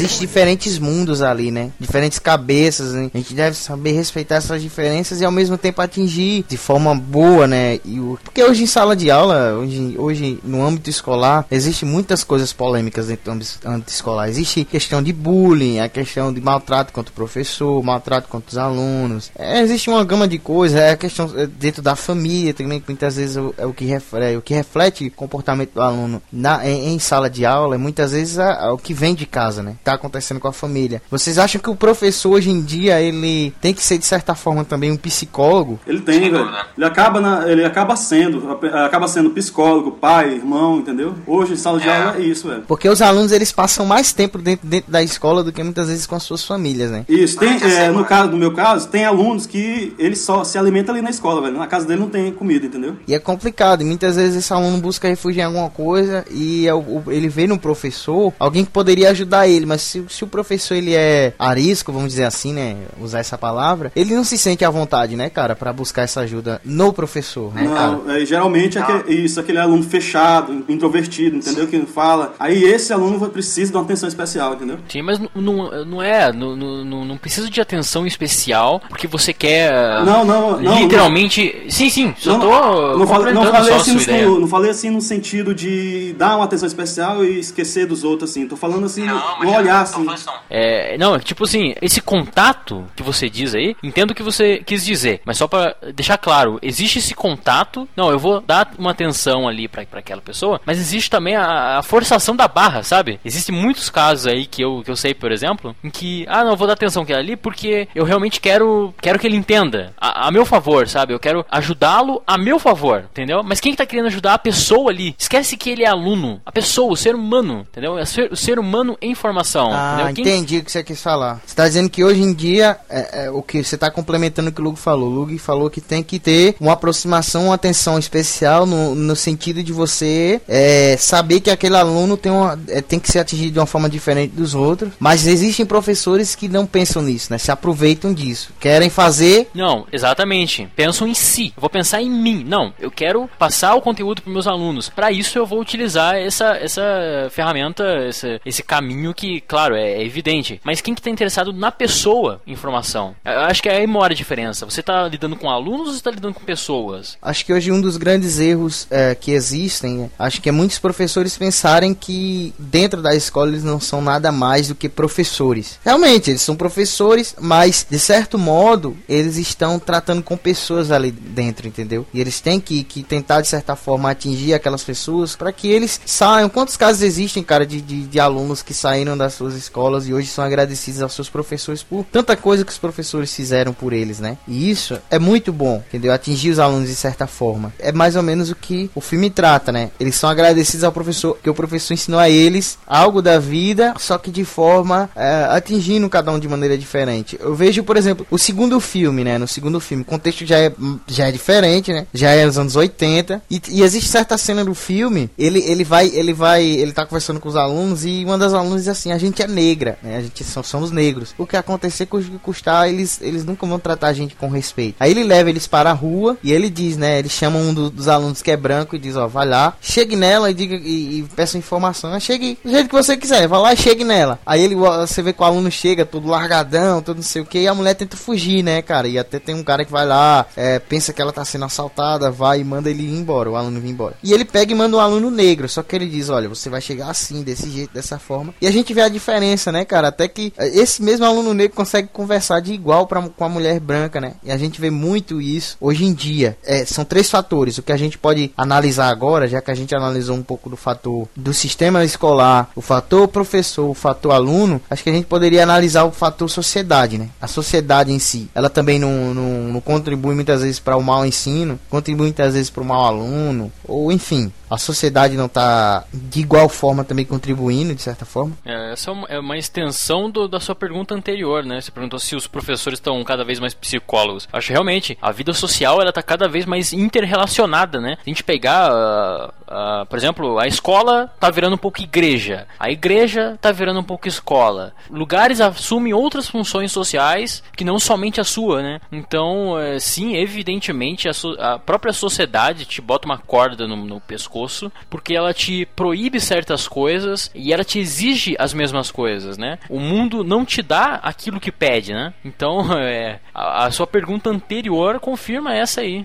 Existem diferentes mundos ali, né? Diferentes cabeças, né? A gente deve saber respeitar essas diferenças e ao mesmo tempo atingir de forma boa, né? E o... Porque hoje em sala de aula, hoje, hoje no âmbito escolar, existe muitas coisas polêmicas dentro do âmbito escolar. Existe questão de bullying, a questão de maltrato contra o professor, maltrato contra os alunos. É, existe uma gama de coisas, é a questão é, dentro da família também, que muitas vezes é o que reflete, é o que reflete comportamento do aluno na, em, em sala de aula, muitas vezes é, é o que vem de casa, né? Tá acontecendo com a família. Vocês acham que o professor hoje em dia ele tem que ser de certa forma também um psicólogo? Ele tem, velho. Ele acaba na, ele acaba sendo, acaba sendo psicólogo, pai, irmão, entendeu? Hoje em sala de é. aula é isso, velho. Porque os alunos eles passam mais tempo dentro, dentro da escola do que muitas vezes com as suas famílias, né? Isso, tem, é, no caso, no meu caso, tem alunos que ele só se alimenta ali na escola, velho. Na casa dele não tem comida, entendeu? E é complicado, e muitas vezes esse aluno busca refúgio em alguma coisa e é ele vê no professor alguém que poderia ajudar ele, mas se, se o professor ele é arisco, vamos dizer assim, né, usar essa palavra, ele não se sente à vontade, né, cara, para buscar essa ajuda no professor, né, não, cara? É, geralmente é aquele, isso, aquele aluno fechado, introvertido, entendeu? Que não fala. Aí esse aluno precisa de uma atenção especial, entendeu? Sim, mas não, não é, não, não, não precisa de atenção especial porque você quer não, não, não literalmente, não, sim, sim, só não, tô não, falei, não falei assim no, não falei assim no sentido de dar uma atenção especial e esquecer dos outros assim. Tô falando assim, não, no olhar assim. É, não, tipo assim, esse contato que você diz aí, entendo o que você quis dizer, mas só para deixar claro, existe esse contato, não, eu vou dar uma atenção ali para aquela pessoa, mas existe também a, a, forçação da barra, sabe? Existem muitos casos aí que eu, que eu sei, por exemplo, em que, ah, não, eu vou dar atenção aquele ali porque eu realmente quero, quero que ele entenda, a, a meu favor, sabe? Eu quero ajudá-lo a meu favor, entendeu? Mas quem que tá querendo ajudar a pessoa ali? Esquece que ele é aluno, a pessoa, o ser humano, entendeu? É o ser humano em formação, ah, entendi o que você quis falar. Você está dizendo que hoje em dia, é, é, o que você está complementando o que o Lug falou. O Lug falou que tem que ter uma aproximação, uma atenção especial no, no sentido de você é, saber que aquele aluno tem, uma, é, tem que ser atingido de uma forma diferente dos outros. Mas existem professores que não pensam nisso, né? Se aproveitam disso. Querem fazer. Não, exatamente. Pensam em si. Eu vou pensar em mim. Não, eu quero passar o conteúdo para meus alunos. Para isso eu vou utilizar essa, essa ferramenta, esse, esse caminho que, claro, é, é evidente. Mas quem que tá interessado na pessoa em formação? Eu acho que aí mora a diferença. Você está lidando com alunos ou está lidando com pessoas? Acho que hoje um dos grandes erros é, que existem, acho que é muitos professores pensarem que dentro da escola eles não são nada mais do que professores. Realmente, eles são professores, mas de certo modo eles estão tratando com pessoas ali dentro, entendeu? E eles têm que, que tentar de certa forma atingir aquelas pessoas para que eles saiam. Quantos casos existem, cara, de, de, de alunos que saíram das suas escolas e hoje são agradecidos aos seus professores por tanta coisa que os professores fizeram por eles, né? E isso é muito bom, entendeu? Atingir os alunos de certa forma. É mais ou menos o que o filme trata, né? Eles são agradecidos ao professor, que o professor ensinou a eles algo da vida, só que de forma é, atingindo cada um de maneira diferente. Eu vejo, por exemplo, o segundo filme, né? No segundo filme, o contexto já é, já é diferente, né? Já é nos anos 80. E, e existe certa cena do filme, ele, ele vai, ele vai, ele tá conversando com os alunos e uma das alunas diz assim: a gente é negra, né? A gente são, somos negros. O que acontecer com custar, eles, eles nunca vão tratar a gente com respeito. Aí ele leva eles para a rua e ele diz, né? Ele chama um do, dos alunos que é branco e diz, ó, vai lá, chegue nela e diga e, e peça informação. Chegue do jeito que você quiser, vai lá e chegue nela. Aí ele, você vê que o aluno chega todo largadão, todo não sei o que, e a mulher tenta fugir, né, cara? E até tem um cara que vai lá, é, pensa que ela tá sendo assaltada, vai e manda ele ir embora, o aluno vir embora. E ele pega e manda um aluno negro, só que ele diz, olha, você vai chegar assim, desse jeito, dessa forma. E a gente vê a diferença, né, cara? Até que esse mesmo aluno negro consegue conversar de igual pra, com a mulher branca, né? E a gente vê muito isso hoje em dia. É, são três fatores. O que a gente pode analisar agora, já que a gente analisou um pouco do fator do sistema escolar, o fator professor, o fator aluno, acho que a gente poderia analisar o fator sociedade, né? A sociedade em si, ela também não, não, não contribui muitas vezes para o mau ensino, contribui muitas vezes para o mau aluno, ou enfim, a sociedade não está de igual forma também contribuindo, de certa forma? É, essa é uma, é uma extensão do, da sua pergunta anterior, né? Você perguntou se os professores estão cada vez mais psicólogos. Acho realmente, a vida social ela está cada vez mais interrelacionada, né? Se a gente pegar, uh, uh, por exemplo, a escola está virando um pouco igreja, a igreja está virando um pouco escola. Lugares assumem outras funções sociais que não somente a sua, né? Então, uh, sim, evidentemente, a, so a, própria sociedade te bota uma corda no, no pescoço pescoço, porque ela te proíbe certas coisas e ela te exige as mesmas coisas, né? O mundo não te dá aquilo que pede, né? Então, é, a, a sua pergunta anterior confirma essa aí.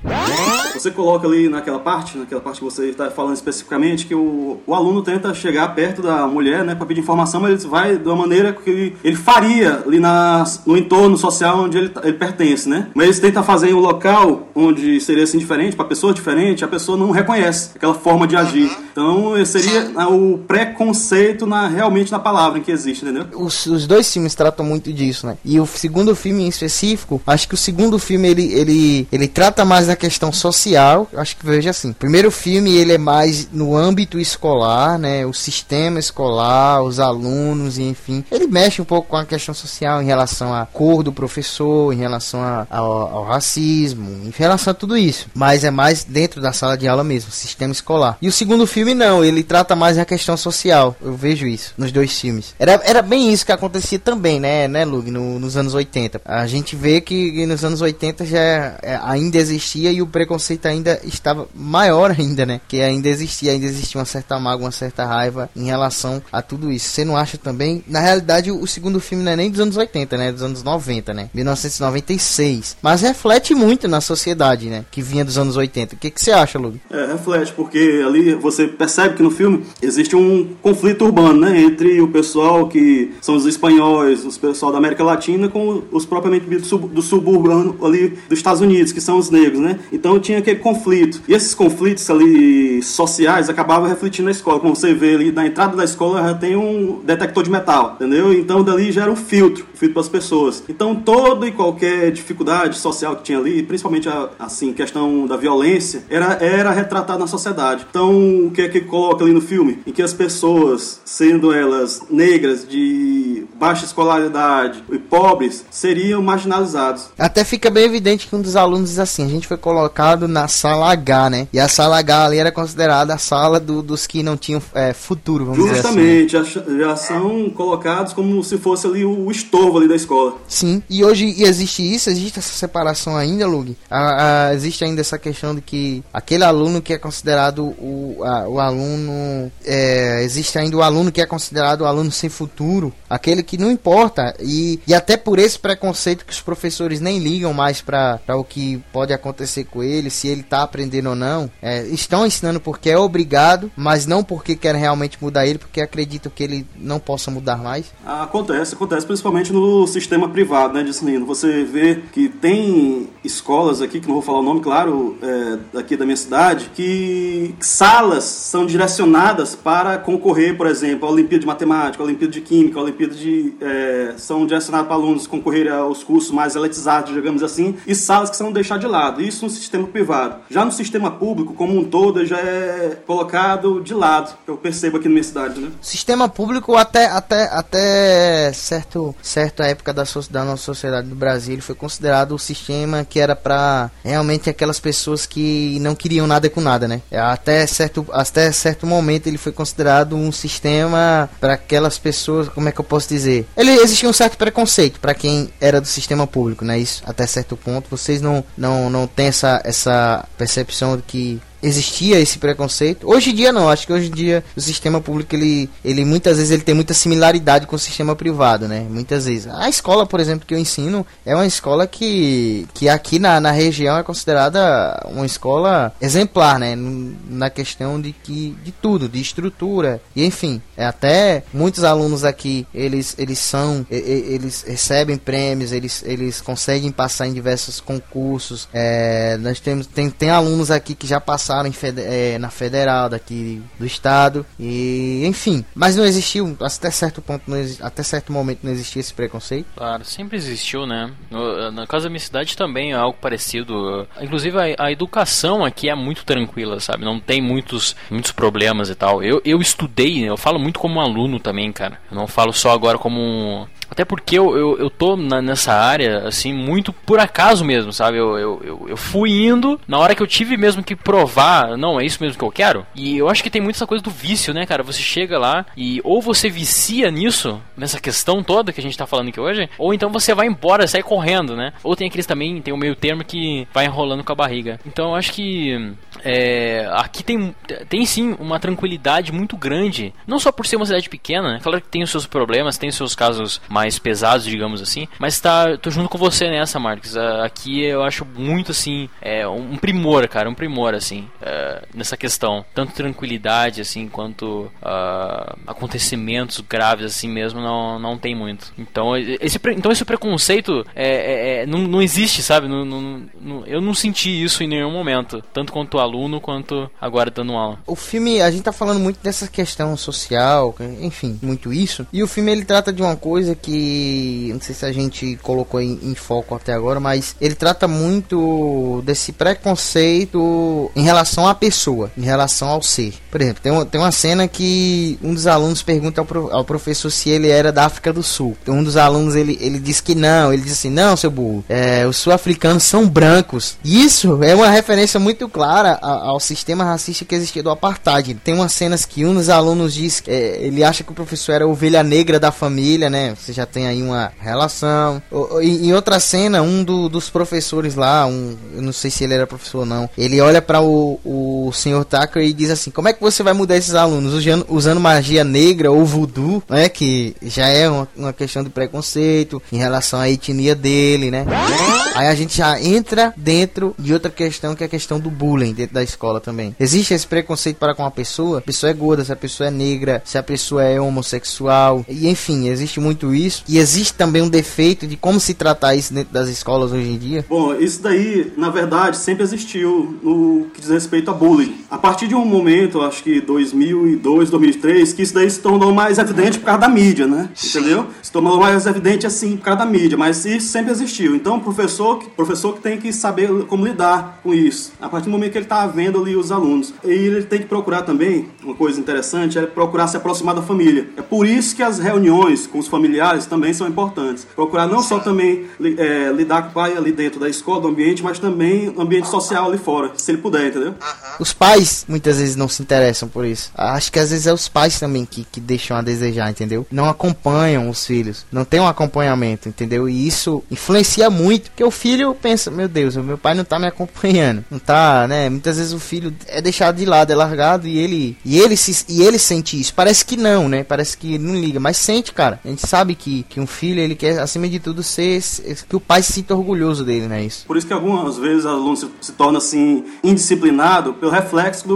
Você coloca ali naquela parte, naquela parte que você está falando especificamente, que o, o aluno tenta chegar perto da mulher, né, para pedir informação, mas ele vai de uma maneira que ele faria ali na, no entorno social onde ele, ele pertence, né? Mas ele tenta fazer em um local onde seria assim diferente, para pessoa diferente, a pessoa não reconhece aquela forma forma de agir. Então, seria o preconceito na, realmente na palavra que existe, entendeu? Os, os dois filmes tratam muito disso, né? E o segundo filme em específico, acho que o segundo filme ele, ele, ele trata mais da questão social. Acho que veja assim: o primeiro filme ele é mais no âmbito escolar, né? O sistema escolar, os alunos, enfim. Ele mexe um pouco com a questão social em relação à cor do professor, em relação a, ao, ao racismo, em relação a tudo isso. Mas é mais dentro da sala de aula mesmo, sistema escolar. E o segundo filme não, ele trata mais a questão social. Eu vejo isso nos dois filmes. Era, era bem isso que acontecia também, né, né, Lug, no, nos anos 80. A gente vê que nos anos 80 já é, ainda existia e o preconceito ainda estava maior ainda, né? Que ainda existia, ainda existia uma certa mágoa, uma certa raiva em relação a tudo isso. Você não acha também? Na realidade, o, segundo filme não é nem dos anos 80, né? É dos anos 90, né? 1996. Mas reflete muito na sociedade, né? Que vinha dos anos 80. O que, que você acha, Lug? É, reflete, porque ali você percebe que no filme existe um conflito urbano, né, entre o pessoal que são os espanhóis, os pessoal da América Latina com os propriamente do suburbano ali dos Estados Unidos, que são os negros, né? Então tinha aquele conflito. E esses conflitos ali sociais acabavam refletindo na escola. Como você vê ali na entrada da escola já tem um detector de metal, entendeu? Então dali já era um filtro, um filtro para as pessoas. Então toda e qualquer dificuldade social que tinha ali, principalmente a assim questão da violência, era era retratada na sociedade. Então, o que é que coloca ali no filme? Em que as pessoas, sendo elas negras, de baixa escolaridade e pobres, seriam marginalizados. Até fica bem evidente que um dos alunos diz assim: a gente foi colocado na sala H, né? E a sala H ali era considerada a sala do, dos que não tinham é, futuro, vamos Justamente, dizer assim. Justamente, já são colocados como se fosse ali o estorvo ali da escola. Sim, e hoje existe isso, existe essa separação ainda, Lug? A, a, existe ainda essa questão de que aquele aluno que é considerado o, a, o aluno. É, existe ainda o aluno que é considerado o aluno sem futuro, aquele que não importa. E, e até por esse preconceito que os professores nem ligam mais para o que pode acontecer com ele, se ele está aprendendo ou não. É, estão ensinando porque é obrigado, mas não porque querem realmente mudar ele, porque acreditam que ele não possa mudar mais. Acontece, acontece principalmente no sistema privado né, ensino. Você vê que tem escolas aqui, que não vou falar o nome, claro, é, aqui da minha cidade, que salas são direcionadas para concorrer, por exemplo, a Olimpíada de Matemática, a Olimpíada de Química, a Olimpíada de. É, são direcionadas para alunos concorrerem aos cursos mais elitizados, digamos assim, e salas que são deixadas de lado. Isso no sistema privado. Já no sistema público, como um todo, já é colocado de lado, eu percebo aqui na minha cidade. Né? Sistema público, até, até, até certo, certa época da, so, da nossa sociedade do Brasil, foi considerado o sistema que era para realmente aquelas pessoas que não queriam nada com nada, né? Até certo, até certo momento ele foi considerado um sistema para aquelas pessoas, como é que eu posso dizer? Ele existia um certo preconceito para quem era do sistema público, né? Isso até certo ponto. Vocês não não não tem essa essa percepção de que existia esse preconceito. Hoje em dia não, acho que hoje em dia o sistema público ele, ele muitas vezes ele tem muita similaridade com o sistema privado, né? Muitas vezes. A escola, por exemplo, que eu ensino é uma escola que, que aqui na, na região é considerada uma escola exemplar, né? Na questão de que de tudo, de estrutura e enfim, é até muitos alunos aqui eles eles são eles recebem prêmios, eles eles conseguem passar em diversos concursos. É, nós temos tem, tem alunos aqui que já passaram fede, é, na federal daqui do estado e enfim, mas não existiu até certo ponto, até certo momento não existia esse preconceito. Claro, sempre existiu, né? No, na casa da minha cidade também é algo parecido. Inclusive a, a, educação aqui é muito tranquila, sabe? Não tem muitos muitos problemas e tal. Eu, eu estudei, eu falo muito como aluno também, cara. Eu não falo só agora como até porque eu, eu, eu tô na, nessa área, assim, muito por acaso mesmo, sabe? Eu, eu, eu, fui indo, na hora que eu tive mesmo que provar, não, é isso mesmo que eu quero. E eu acho que tem muito essa coisa do vício, né, cara? Você chega lá e ou você vicia nisso, nessa questão toda que a gente tá falando aqui hoje, ou então você vai embora, sai correndo, né? Ou tem aqueles também, tem o meio termo que vai enrolando com a barriga. Então eu acho que é, aqui tem, tem sim uma tranquilidade muito grande, não só por ser uma cidade pequena, né? claro que tem os seus problemas, tem os seus casos mais pesados, digamos assim. Mas tá, tô junto com você nessa, Marques. Aqui eu acho muito assim, é um primor, cara, um primor assim, é, nessa questão. Tanto tranquilidade assim quanto uh, acontecimentos graves assim mesmo não, não tem muito. Então esse, então esse preconceito é, é, é, não, não existe, sabe? Não, não, não, eu não senti isso em nenhum momento, tanto quanto aluno quanto agora dando aula. O filme, a gente tá falando muito dessa questão social, enfim, muito isso. E o filme ele trata de uma coisa que não sei se a gente colocou em, em, foco até agora, mas ele trata muito desse preconceito em relação à pessoa, em relação ao ser. Por exemplo, tem tem uma cena que um dos alunos pergunta ao, pro, ao professor se ele era da África do Sul. Um dos alunos ele, ele diz que não, ele diz assim: não, seu burro, é, os sul-africanos são brancos. Isso é uma referência muito clara ao, ao sistema racista que existia do apartheid. Tem umas cenas que um dos alunos diz que é, ele acha que o professor era ovelha negra da família, né? Você já tem aí uma relação. Em outra cena, um do, dos professores lá, um, eu não sei se ele era professor ou não, ele olha para o, o senhor Tucker e diz assim: Como é que você vai mudar esses alunos? Usando, usando magia negra ou voodoo, né? Que já é uma, uma questão de preconceito em relação à etnia dele, né? Aí a gente já entra dentro de outra questão que é a questão do bullying dentro da escola também. Existe esse preconceito para com a pessoa, a pessoa é gorda, se a pessoa é negra, se a pessoa é homossexual, e enfim, existe muito isso isso. E existe também um defeito de como se tratar isso dentro das escolas hoje em dia? Bom, isso daí, na verdade, sempre existiu no que diz respeito a bullying. A partir de um momento, acho que 2002, 2003, que isso daí se tornou mais evidente por causa da mídia, né? Entendeu? Se tornou mais evidente assim por causa da mídia, mas isso sempre existiu. Então, professor, professor que tem que saber como lidar com isso. A partir do momento que ele está vendo ali os alunos. E ele tem que procurar também, uma coisa interessante, é procurar se aproximar da família. É por isso que as reuniões com os familiares também são importantes. Procurar não só também é, lidar com o pai ali dentro da escola, do ambiente, mas também ambiente social ali fora, se ele puder, entendeu? Os pais muitas vezes não se interessam por isso. Acho que às vezes é os pais também que, que deixam a desejar, entendeu? Não acompanham os filhos, não tem um acompanhamento, entendeu? E isso influencia muito, porque o filho pensa, meu Deus, o meu pai não tá me acompanhando, não tá, né? Muitas vezes o filho é deixado de lado, é largado e ele e ele se e ele sente isso. Parece que não, né? Parece que não liga, mas sente, cara. A gente sabe que que, um filho ele quer acima de tudo ser que o pai se sinta orgulhoso dele, né? Isso. Por isso que algumas vezes o aluno se, se torna assim pelo reflexo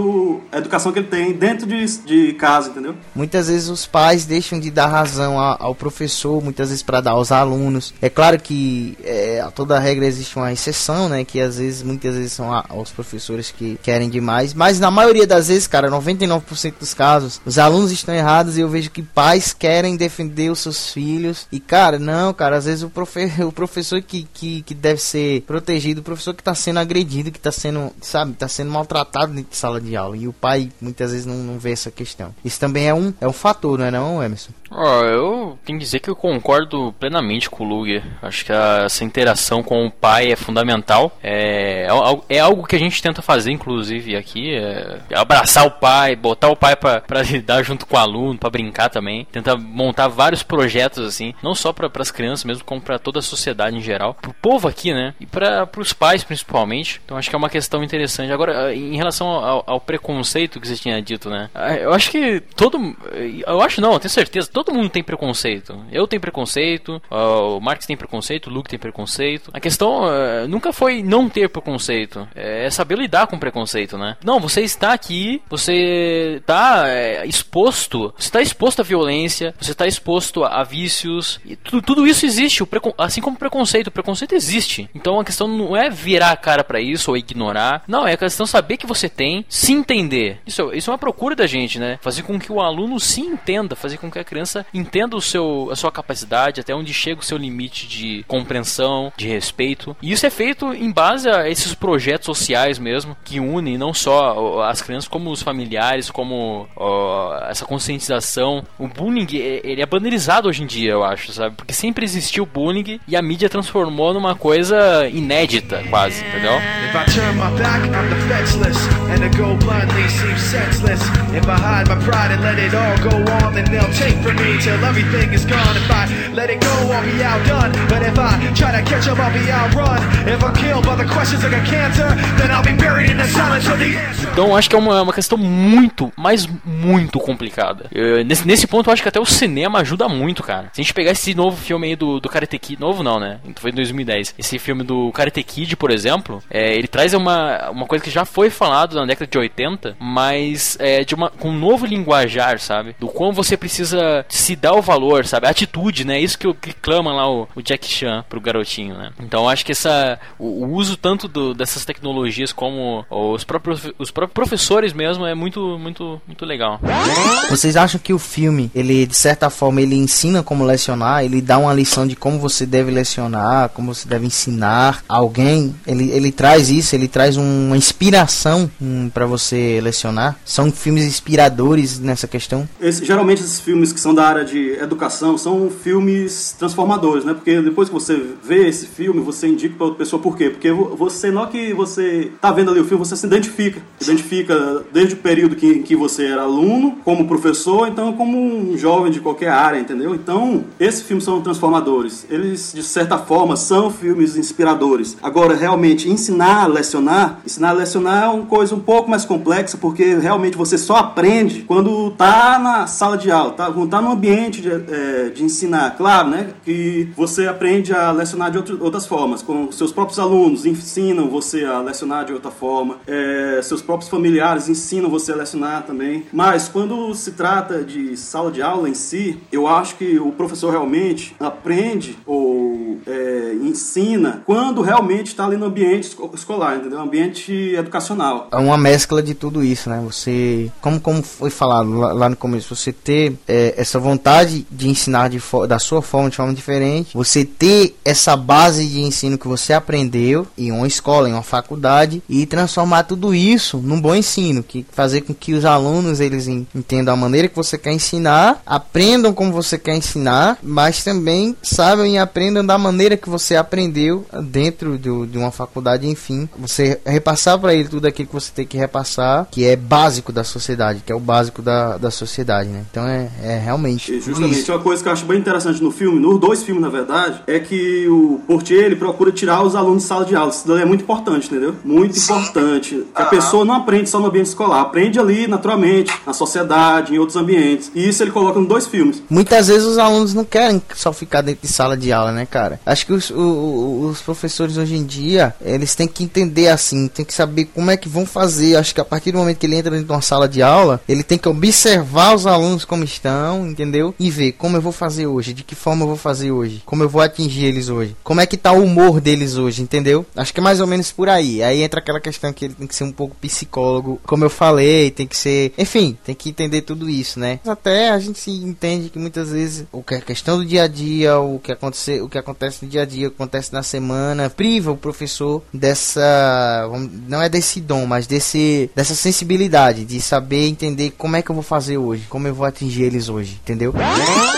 da educação que ele tem dentro de, de casa, entendeu? Muitas vezes os pais deixam de dar razão ao, ao professor, muitas vezes para dar aos alunos. É claro que é, a toda regra existe uma exceção, né? Que às vezes, muitas vezes são a, os professores que querem demais, mas na maioria das vezes, cara, 99% dos casos, os alunos estão errados e eu vejo que pais querem defender os seus filhos. E, cara, não, cara, às vezes o, profe o professor que, que, que deve ser protegido, o professor que tá sendo agredido, que tá sendo, sabe, tá sendo maltratado dentro de sala de aula. E o pai muitas vezes não, não vê essa questão. Isso também é um, é um fator, não é não, Emerson? Oh, eu tenho que dizer que eu concordo plenamente com o Luger. Acho que essa interação com o pai é fundamental. É, é, é algo que a gente tenta fazer, inclusive, aqui. É abraçar o pai, botar o pai para lidar junto com o aluno, para brincar também. Tentar montar vários projetos assim, não só para as crianças mesmo, como para toda a sociedade em geral, pro povo aqui, né? E para os pais principalmente. Então acho que é uma questão interessante. Agora, em relação ao, ao, preconceito que você tinha dito, né? Ah, eu acho que todo. Eu acho não, eu tenho certeza. Todo mundo tem preconceito. Eu tenho preconceito, o Marx tem preconceito, o Luke tem preconceito. A questão uh, nunca foi não ter preconceito, é saber lidar com preconceito, né? Não, você está aqui, você está é, exposto, você está exposto à violência, você está exposto a, vícios, tudo, tudo isso existe, assim como preconceito. O preconceito existe. Então a questão não é virar a cara para isso ou ignorar. Não, é a questão saber que você tem, se entender. Isso, isso é uma procura da gente, né? Fazer com que o aluno se entenda, fazer com que a criança entenda o seu, a sua capacidade, até onde chega o seu limite de compreensão, de respeito. E isso é feito em base a esses projetos sociais mesmo, que unem não só as crianças, como os familiares, como ó, essa conscientização. O bullying, ele é banalizado hoje em dia, eu acho, sabe? Porque sempre existiu bullying e a mídia transformou numa coisa inédita, quase, entendeu? If I turn my back, I'm and to go seems senseless. If I hide my pride and let it all go on, then they'll take from me till everything is gone. If I let it go, I'll be outdone. But if I try to catch up, I'll be outrun. If I'm killed by the questions like a cancer, then I'll be buried in the silence of the answer. Então acho que é uma, uma questão muito, mas muito complicada. Eu, nesse, nesse ponto eu acho que até o cinema ajuda muito, cara. Se a gente pegar esse novo filme aí do, do Karate Kid, novo não, né? Foi em 2010. Esse filme do Karate Kid, por exemplo, é, ele traz uma, uma coisa que já foi falado na década de 80, mas é, de uma, com um novo linguajar, sabe? Do como você precisa se dar o valor, sabe? A atitude, né? Isso que, que clama lá o, o Jack Chan pro garotinho, né? Então acho que essa, o, o uso tanto do, dessas tecnologias como os próprios, os próprios professores mesmo é muito, muito, muito legal. Vocês acham que o filme, ele de certa forma, ele ensina como lecionar, ele dá uma lição de como você deve lecionar, como você deve ensinar alguém? Ele, ele traz isso, ele traz uma inspiração hum, para você lecionar? São filmes inspiradores nessa questão? Esse, geralmente esses filmes que são da área de educação são filmes transformadores, né? Porque depois que você vê esse filme, você indica para outra pessoa por quê? Porque você, não que você tá vendo ali o filme, você se identifica. Identifica desde o período que, em que você era aluno, como professor, então como um jovem de qualquer área, entendeu? Então, esses filmes são transformadores. Eles, de certa forma, são filmes inspiradores. Agora, realmente, ensinar a lecionar, ensinar a lecionar é uma coisa um pouco mais complexa, porque realmente você só aprende quando tá na sala de aula, tá? quando tá no ambiente de, é, de ensinar. Claro, né? Que você aprende a lecionar de outro, outras formas, com seus próprios alunos ensinam você a lecionar de outra forma, é, seus próprios familiares ensinam você a lecionar também. Mas quando se trata de sala de aula em si, eu acho que o professor realmente aprende ou é, ensina quando realmente está ali no ambiente escolar, entendeu? Ambiente educacional. É uma mescla de tudo isso, né? Você, como, como foi falado lá, lá no começo, você ter é, essa vontade de ensinar de da sua forma, de forma diferente, você ter essa base de ensino que você aprendeu em uma escola, em uma faculdade e transformar tudo isso num bom ensino, que fazer com que os alunos eles entendam a maneira que você quer ensinar, aprendam como você quer ensinar, mas também saibam e aprendam da maneira que você aprendeu dentro de, uma faculdade, enfim, você repassar para ele tudo aquilo que você tem que repassar, que é básico da sociedade, que é o básico da, da sociedade, né? Então é, é realmente. E justamente isso. uma coisa que eu acho bem interessante no filme, nos dois filmes na verdade, é que o Portier ele procura tirar os alunos de sala de aula. Isso é muito importante, entendeu? Muito Sim. importante. Que a pessoa não aprende só no ambiente escolar, aprende ali naturalmente, na sociedade, em outros ambientes. E isso ele coloca nos dois filmes. Muitas vezes os alunos não querem só ficar dentro de sala de aula, né, cara? Acho que os, os, os professores hoje em dia, eles têm que entender assim, tem que saber como é que vão fazer. Acho que a partir do momento que ele entra dentro de uma sala de aula, ele tem que observar os alunos como estão, entendeu? E ver como eu vou fazer hoje, de que forma eu vou fazer hoje, como eu vou atingir eles hoje, como é que tá o humor deles hoje, entendeu? Acho que é mais ou menos por aí. Aí entra aquela questão que ele tem que ser um pouco psicólogo, como eu falei, tem que ser, enfim, tem que entender tudo isso, né? Até a gente se entende que muitas vezes o que é questão do dia a dia, o que acontece, o que acontece no dia a dia, acontece na semana, priva o professor dessa, não é desse dom, mas desse dessa sensibilidade de saber entender como é que eu vou fazer hoje, como eu vou atingir eles hoje, entendeu?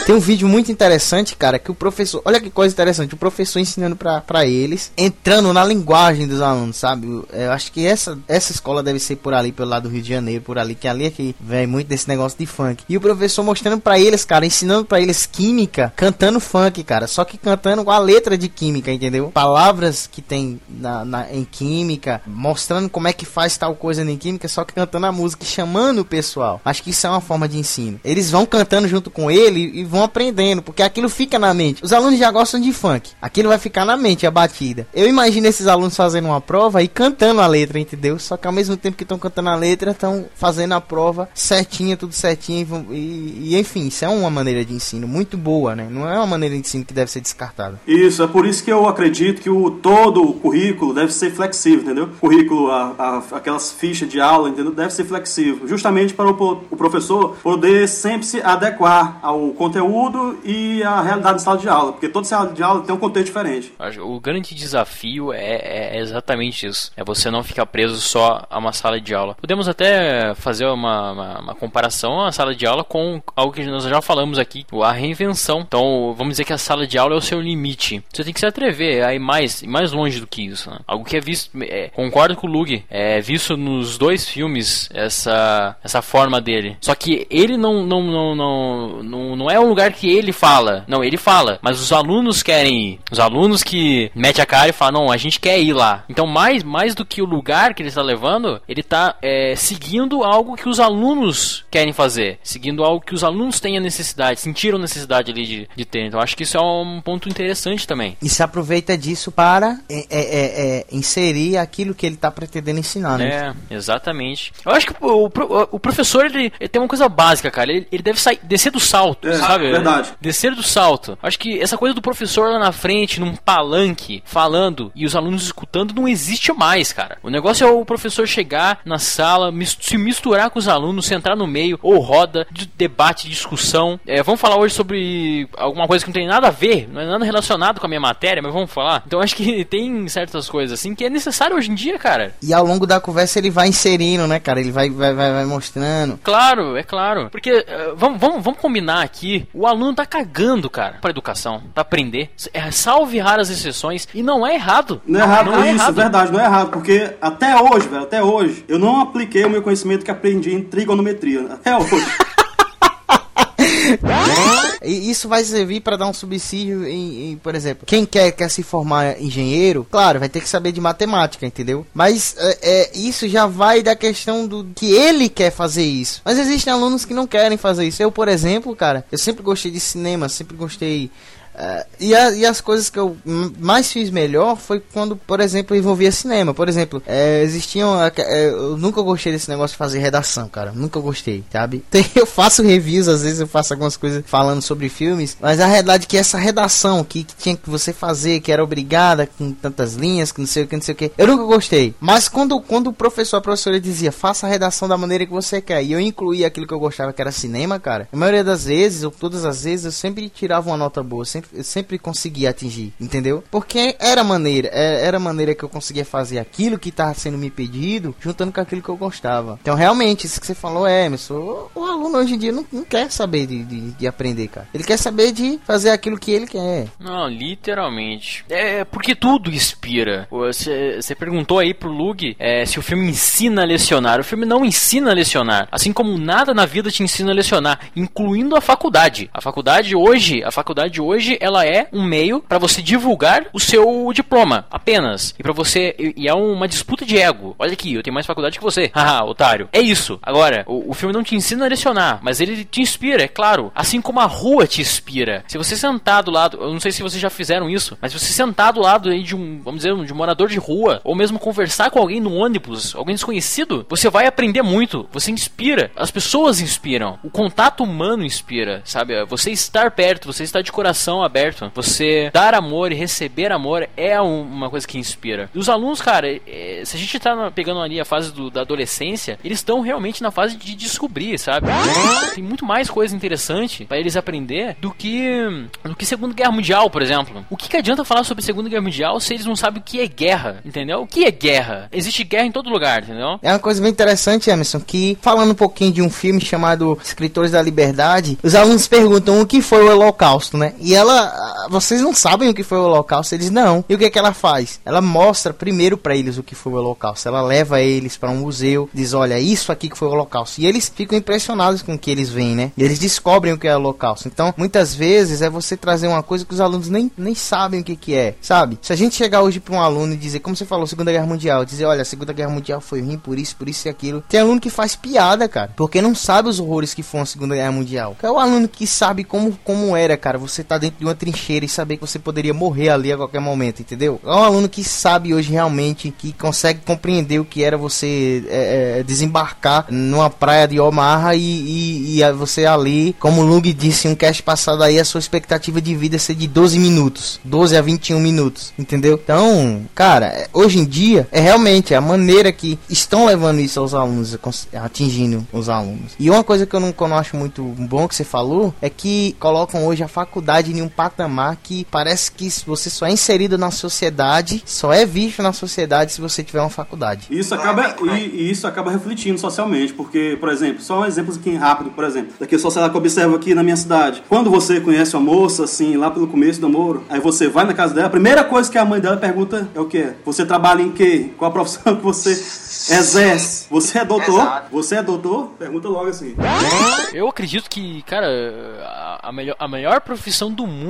Tem um vídeo muito interessante, cara, que o professor, olha que coisa interessante, o professor ensinando para eles, entrando na linguagem dos alunos, sabe? Eu acho que essa essa escola deve ser por ali, pelo lado do Rio de Janeiro, por ali, que ali é que vem muito desse negócio de funk. E o professor mostrando para eles, cara, ensinando para eles química, cantando funk, cara, só que cantando com a letra de química, entendeu? Palavras que tem na, na em química, mostrando como é que faz tal coisa em química, só que cantando a música e chamando o pessoal. Acho que isso é uma forma de ensino. Eles vão cantando junto com ele e vão aprendendo, porque aquilo fica na mente. Os alunos já gostam de funk. Aquilo vai ficar na mente, a batida. Eu imagino esses alunos fazendo uma prova e cantando a letra, entendeu? Só que ao mesmo tempo que estão cantando a letra, estão fazendo a prova certinha, tudo certinho. E, e, e, enfim, isso é uma maneira de ensino muito boa, né? Não é uma maneira de ensino que deve ser descartada. Isso, é por isso que eu acredito que o todo o currículo deve ser flexível, entendeu? Currículo, a, a, aquelas fichas de aula, entendeu? Deve ser flexível, justamente para o, o professor poder sempre se adequar ao conteúdo e à realidade da sala de aula, porque toda sala de aula tem um contexto diferente. O grande desafio é, é exatamente isso, é você não ficar preso só a uma sala de aula. Podemos até fazer uma, uma, uma comparação à sala de aula com algo que nós já falamos aqui, a reinvenção. Então, vamos dizer que a sala de aula é o seu limite. Você tem que se atrever a ir mais, mais longe do que isso. Né? Algo que é visto, é, concordo com o É visto nos dois filmes essa, essa forma dele. Só que ele não, não, não, não, não, não é um lugar que ele fala. Não, ele fala, mas os alunos querem ir. Os alunos que mete a cara e falam, não, a gente quer ir lá. Então, mais, mais do que o lugar que ele está levando, ele está é, seguindo algo que os alunos querem fazer. Seguindo algo que os alunos têm a necessidade, sentiram necessidade ali de, de ter. Então, acho que isso é um ponto interessante também. E se aproveita disso para é, é, é, é inserir aquilo que ele está pretendendo ensinar, né? É, exatamente. Eu acho que o, o, o professor, ele, ele, tem uma coisa básica, cara. Ele, ele deve sair, descer do salto, é, sabe? Verdade. Descer do salto. Acho que essa coisa do professor lá na frente, num palanque, falando e os alunos escutando, não existe mais, cara. O negócio é o professor chegar na sala, se misturar com os alunos, sentar no meio, ou roda de debate, discussão. É, vamos falar hoje sobre alguma coisa que não tem nada a ver, não é nada relacionado com a minha matéria, mas vamos falar. Então acho que tem certas coisas assim que é necessário hoje em dia, cara. E ao longo da conversa ele vai inserindo, né, cara? Ele vai, vai, vai, vai mostrando. Claro, é claro. Porque uh, vamos, vamos, vamos combinar aqui, o aluno tá cagando, cara, pra educação, pra aprender. É, salve raras exceções, e não é errado. Não é errado, não é isso, errado. verdade, não é errado, porque até hoje, velho, até hoje, eu não apliquei o meu conhecimento que aprendi em trigonometria. Até hoje. E isso vai servir para dar um subsídio em, em, por exemplo, quem quer, quer se formar engenheiro, claro, vai ter que saber de matemática, entendeu? Mas é, é, isso já vai da questão do que ele quer fazer isso. Mas existem alunos que não querem fazer isso. Eu, por exemplo, cara, eu sempre gostei de cinema, sempre gostei Uh, e, a, e, as coisas que eu mais fiz melhor foi quando, por exemplo, envolvia cinema. Por exemplo, é, existiam. É, eu nunca gostei desse negócio de fazer redação, cara. Nunca gostei, sabe? Eu faço reviews, às vezes eu faço algumas coisas falando sobre filmes, mas a realidade é que essa redação que, que tinha que você fazer, que era obrigada, com tantas linhas, que não sei o que, não sei o que, eu nunca gostei. Mas quando, quando o professor, a professora dizia, faça a redação da maneira que você quer, e eu incluía aquilo que eu gostava, que era cinema, cara, a maioria das vezes, ou todas as vezes, eu sempre tirava uma nota boa, sempre sempre, sempre conseguia atingir, entendeu? Porque era maneira, é, era maneira que eu conseguia fazer aquilo que estava sendo me pedido, juntando com aquilo que eu gostava. Então, realmente, isso que você falou é, Emerson, o, o aluno hoje em dia não, não quer saber de, de, de, aprender, cara. Ele quer saber de fazer aquilo que ele quer. Não, literalmente. É porque tudo inspira. Você, você perguntou aí pro Lug é, se o filme ensina a lecionar. O filme não ensina a lecionar. Assim como nada na vida te ensina a lecionar, incluindo a faculdade. A faculdade hoje, a faculdade hoje ela é um meio para você divulgar o seu diploma, apenas. E para você. E é uma disputa de ego. Olha aqui, eu tenho mais faculdade que você. Haha, otário. É isso. Agora, o, o filme não te ensina a lecionar, mas ele te inspira, é claro. Assim como a rua te inspira. Se você sentar do lado, eu não sei se vocês já fizeram isso, mas você sentar do lado aí de um, vamos dizer, de um morador de rua, ou mesmo conversar com alguém no ônibus, alguém desconhecido, você vai aprender muito. Você inspira. As pessoas inspiram. O contato humano inspira, sabe? Você estar perto, você estar de coração aberto. Você dar amor e receber amor é uma coisa que inspira. E os alunos, cara, é, se a gente tá pegando ali a fase do, da adolescência, eles estão realmente na fase de descobrir, sabe? Tem muito mais coisa interessante para eles aprender do que do que Segunda Guerra Mundial, por exemplo. O que, que adianta falar sobre Segunda Guerra Mundial se eles não sabem o que é guerra, entendeu? O que é guerra? Existe guerra em todo lugar, entendeu? É uma coisa bem interessante, Emerson, que falando um pouquinho de um filme chamado Escritores da Liberdade, os alunos perguntam o que foi o Holocausto, né? E ela vocês não sabem o que foi o holocausto, eles não. E o que é que ela faz? Ela mostra primeiro para eles o que foi o holocausto. Ela leva eles para um museu, diz, olha, isso aqui que foi o holocausto. E eles ficam impressionados com o que eles veem, né? E eles descobrem o que é o holocausto. Então, muitas vezes é você trazer uma coisa que os alunos nem, nem sabem o que que é, sabe? Se a gente chegar hoje para um aluno e dizer, como você falou, Segunda Guerra Mundial, dizer, olha, a Segunda Guerra Mundial foi ruim por isso, por isso e aquilo. Tem aluno que faz piada, cara, porque não sabe os horrores que foram a Segunda Guerra Mundial. É o aluno que sabe como, como era, cara, você tá dentro de uma trincheira e saber que você poderia morrer ali a qualquer momento, entendeu? É um aluno que sabe hoje realmente, que consegue compreender o que era você é, é, desembarcar numa praia de Omaha e, e, e você ali, como o Lung disse em um cast passado aí, a sua expectativa de vida ser de 12 minutos, 12 a 21 minutos, entendeu? Então, cara, é, hoje em dia é realmente a maneira que estão levando isso aos alunos, atingindo os alunos. E uma coisa que eu não, que eu não acho muito bom que você falou é que colocam hoje a faculdade em um patamar que parece que você só é inserido na sociedade, só é visto na sociedade se você tiver uma faculdade. Isso acaba, e, e isso acaba refletindo socialmente, porque, por exemplo, só um exemplo aqui rápido, por exemplo, daqui a sociedade que eu observo aqui na minha cidade. Quando você conhece uma moça, assim, lá pelo começo do namoro, aí você vai na casa dela, a primeira coisa que a mãe dela pergunta é o que? Você trabalha em quê? Qual a profissão que você exerce? Você é doutor? Exato. Você é doutor? Pergunta logo assim. Eu acredito que, cara, a, a, melhor, a melhor profissão do mundo,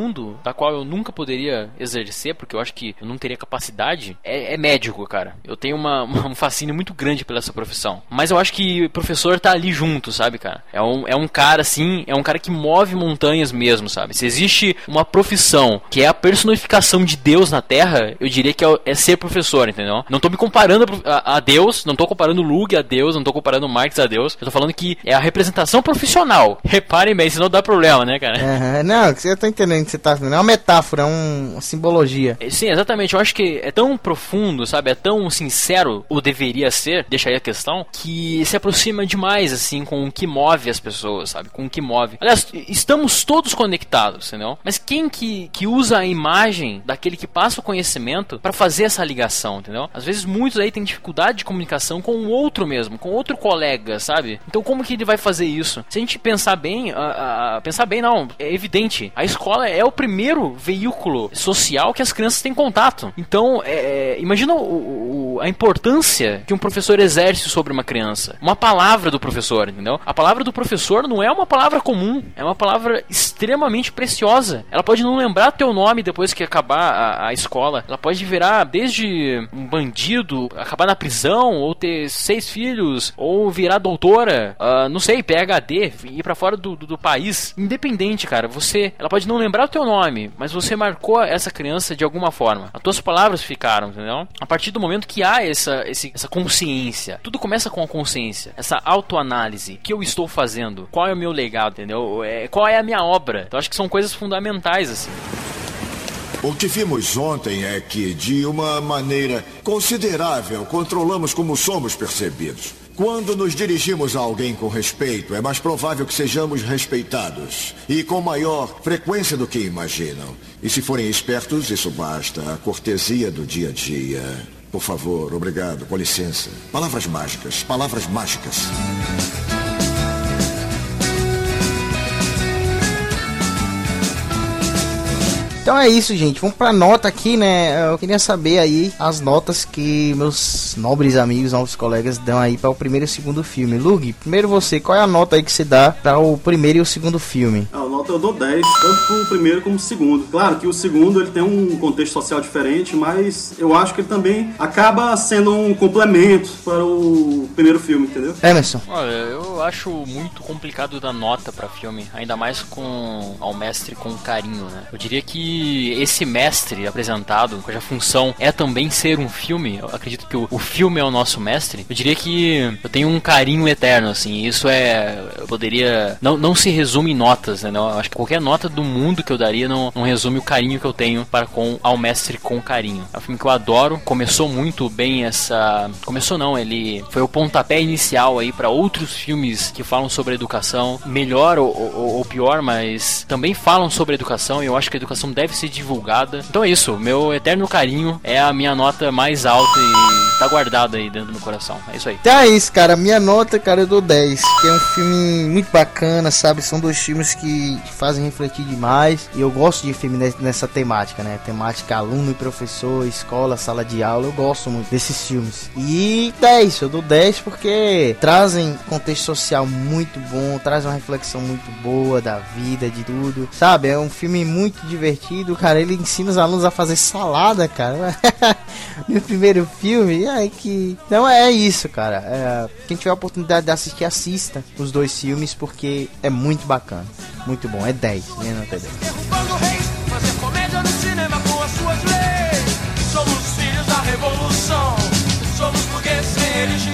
da qual eu nunca poderia exercer, porque eu acho que eu não teria capacidade, é, é médico, cara. Eu tenho uma, uma, um fascínio muito grande pela essa profissão. Mas eu acho que professor tá ali junto, sabe, cara? É um, é um cara, assim, é um cara que move montanhas mesmo, sabe? Se existe uma profissão que é a personificação de Deus na Terra, eu diria que é, é ser professor, entendeu? Não tô me comparando a, a Deus, não tô comparando Lug a Deus, não tô comparando Marx a Deus. Eu tô falando que é a representação profissional. Reparem bem, senão dá problema, né, cara? Uhum, não, você tá entendendo que você tá falando. É uma metáfora, é um, uma simbologia. É, sim, exatamente. Eu acho que é tão profundo, sabe? É tão sincero, ou deveria ser, deixa aí a questão, que se aproxima demais, assim, com o que move as pessoas, sabe? Com o que move. Aliás, estamos todos conectados, entendeu? Mas quem que, que usa a imagem daquele que passa o conhecimento para fazer essa ligação, entendeu? Às vezes muitos aí têm dificuldade de comunicação com o outro mesmo, com outro colega, sabe? Então como que ele vai fazer isso? Se a gente pensar bem, a, a, pensar bem não, é evidente. A escola é o primeiro veículo social que as crianças têm contato. Então, é, é imagina o, o, a importância que um professor exerce sobre uma criança. Uma palavra do professor, entendeu? A palavra do professor não é uma palavra comum, é uma palavra extremamente preciosa. Ela pode não lembrar teu nome depois que acabar a, a escola. Ela pode virar desde um bandido, acabar na prisão, ou ter seis filhos, ou virar doutora, uh, não sei, PhD, ir para fora do, do, do, país. Independente, cara, você. Ela pode não lembrar o teu nome, mas você marcou essa criança de alguma forma. As tuas palavras ficaram, entendeu? A partir do momento que há essa, esse, essa consciência, tudo começa com a consciência, essa autoanálise. O que eu estou fazendo? Qual é o meu legado, entendeu? É, qual é a minha obra? Então acho que são coisas fundamentais, assim. O que vimos ontem é que, de uma maneira considerável, controlamos como somos percebidos. Quando nos dirigimos a alguém com respeito, é mais provável que sejamos respeitados. E com maior frequência do que imaginam. E se forem espertos, isso basta. A cortesia do dia a dia. Por favor, obrigado, com licença. Palavras mágicas, palavras mágicas. Então é isso, gente. Vamos pra nota aqui, né? Eu queria saber aí as notas que meus nobres amigos, novos colegas dão aí para o primeiro e o segundo filme. Lug, primeiro você, qual é a nota aí que você dá para o primeiro e o segundo filme? A nota eu dou 10, tanto pro primeiro como pro segundo. Claro que o segundo ele tem um contexto social diferente, mas eu acho que ele também acaba sendo um complemento para o primeiro filme, entendeu? Emerson. Olha, eu acho muito complicado dar nota para filme, ainda mais com ao mestre com carinho, né? Eu diria que esse mestre apresentado, cuja função é também ser um filme, eu acredito que o, o filme é o nosso mestre, eu diria que eu tenho um carinho eterno, assim, isso é, eu poderia, não, não se resume em notas, né, não, acho que qualquer nota do mundo que eu daria não, não resume o carinho que eu tenho para com ao mestre com carinho. É um filme que eu adoro, começou muito bem essa, começou não, ele foi o pontapé inicial aí para outros filmes que falam sobre educação, melhor ou, ou, ou pior, mas também falam sobre educação e eu acho que a educação deve deve ser divulgada. Então é isso, meu eterno carinho é a minha nota mais alta e tá guardada aí dentro do meu coração. É isso aí. Então é isso, cara. Minha nota, cara, eu dou 10. Que é um filme muito bacana, sabe? São dois filmes que fazem refletir demais. E eu gosto de filme nessa temática, né? Temática aluno e professor, escola, sala de aula. Eu gosto muito desses filmes. E 10, eu dou 10 porque trazem contexto social muito bom, traz uma reflexão muito boa da vida, de tudo. Sabe? É um filme muito divertido, cara. Ele ensina os alunos a fazer salada, cara. no primeiro filme. Ai, que. Não é isso, cara. É... Quem tiver a oportunidade de assistir, assista os dois filmes porque é muito bacana. Muito bom. É 10. Minha nota é 10. Derrubando reis, fazer comédia no cinema com as suas leis. Somos filhos da revolução. Somos burgueses sem religião.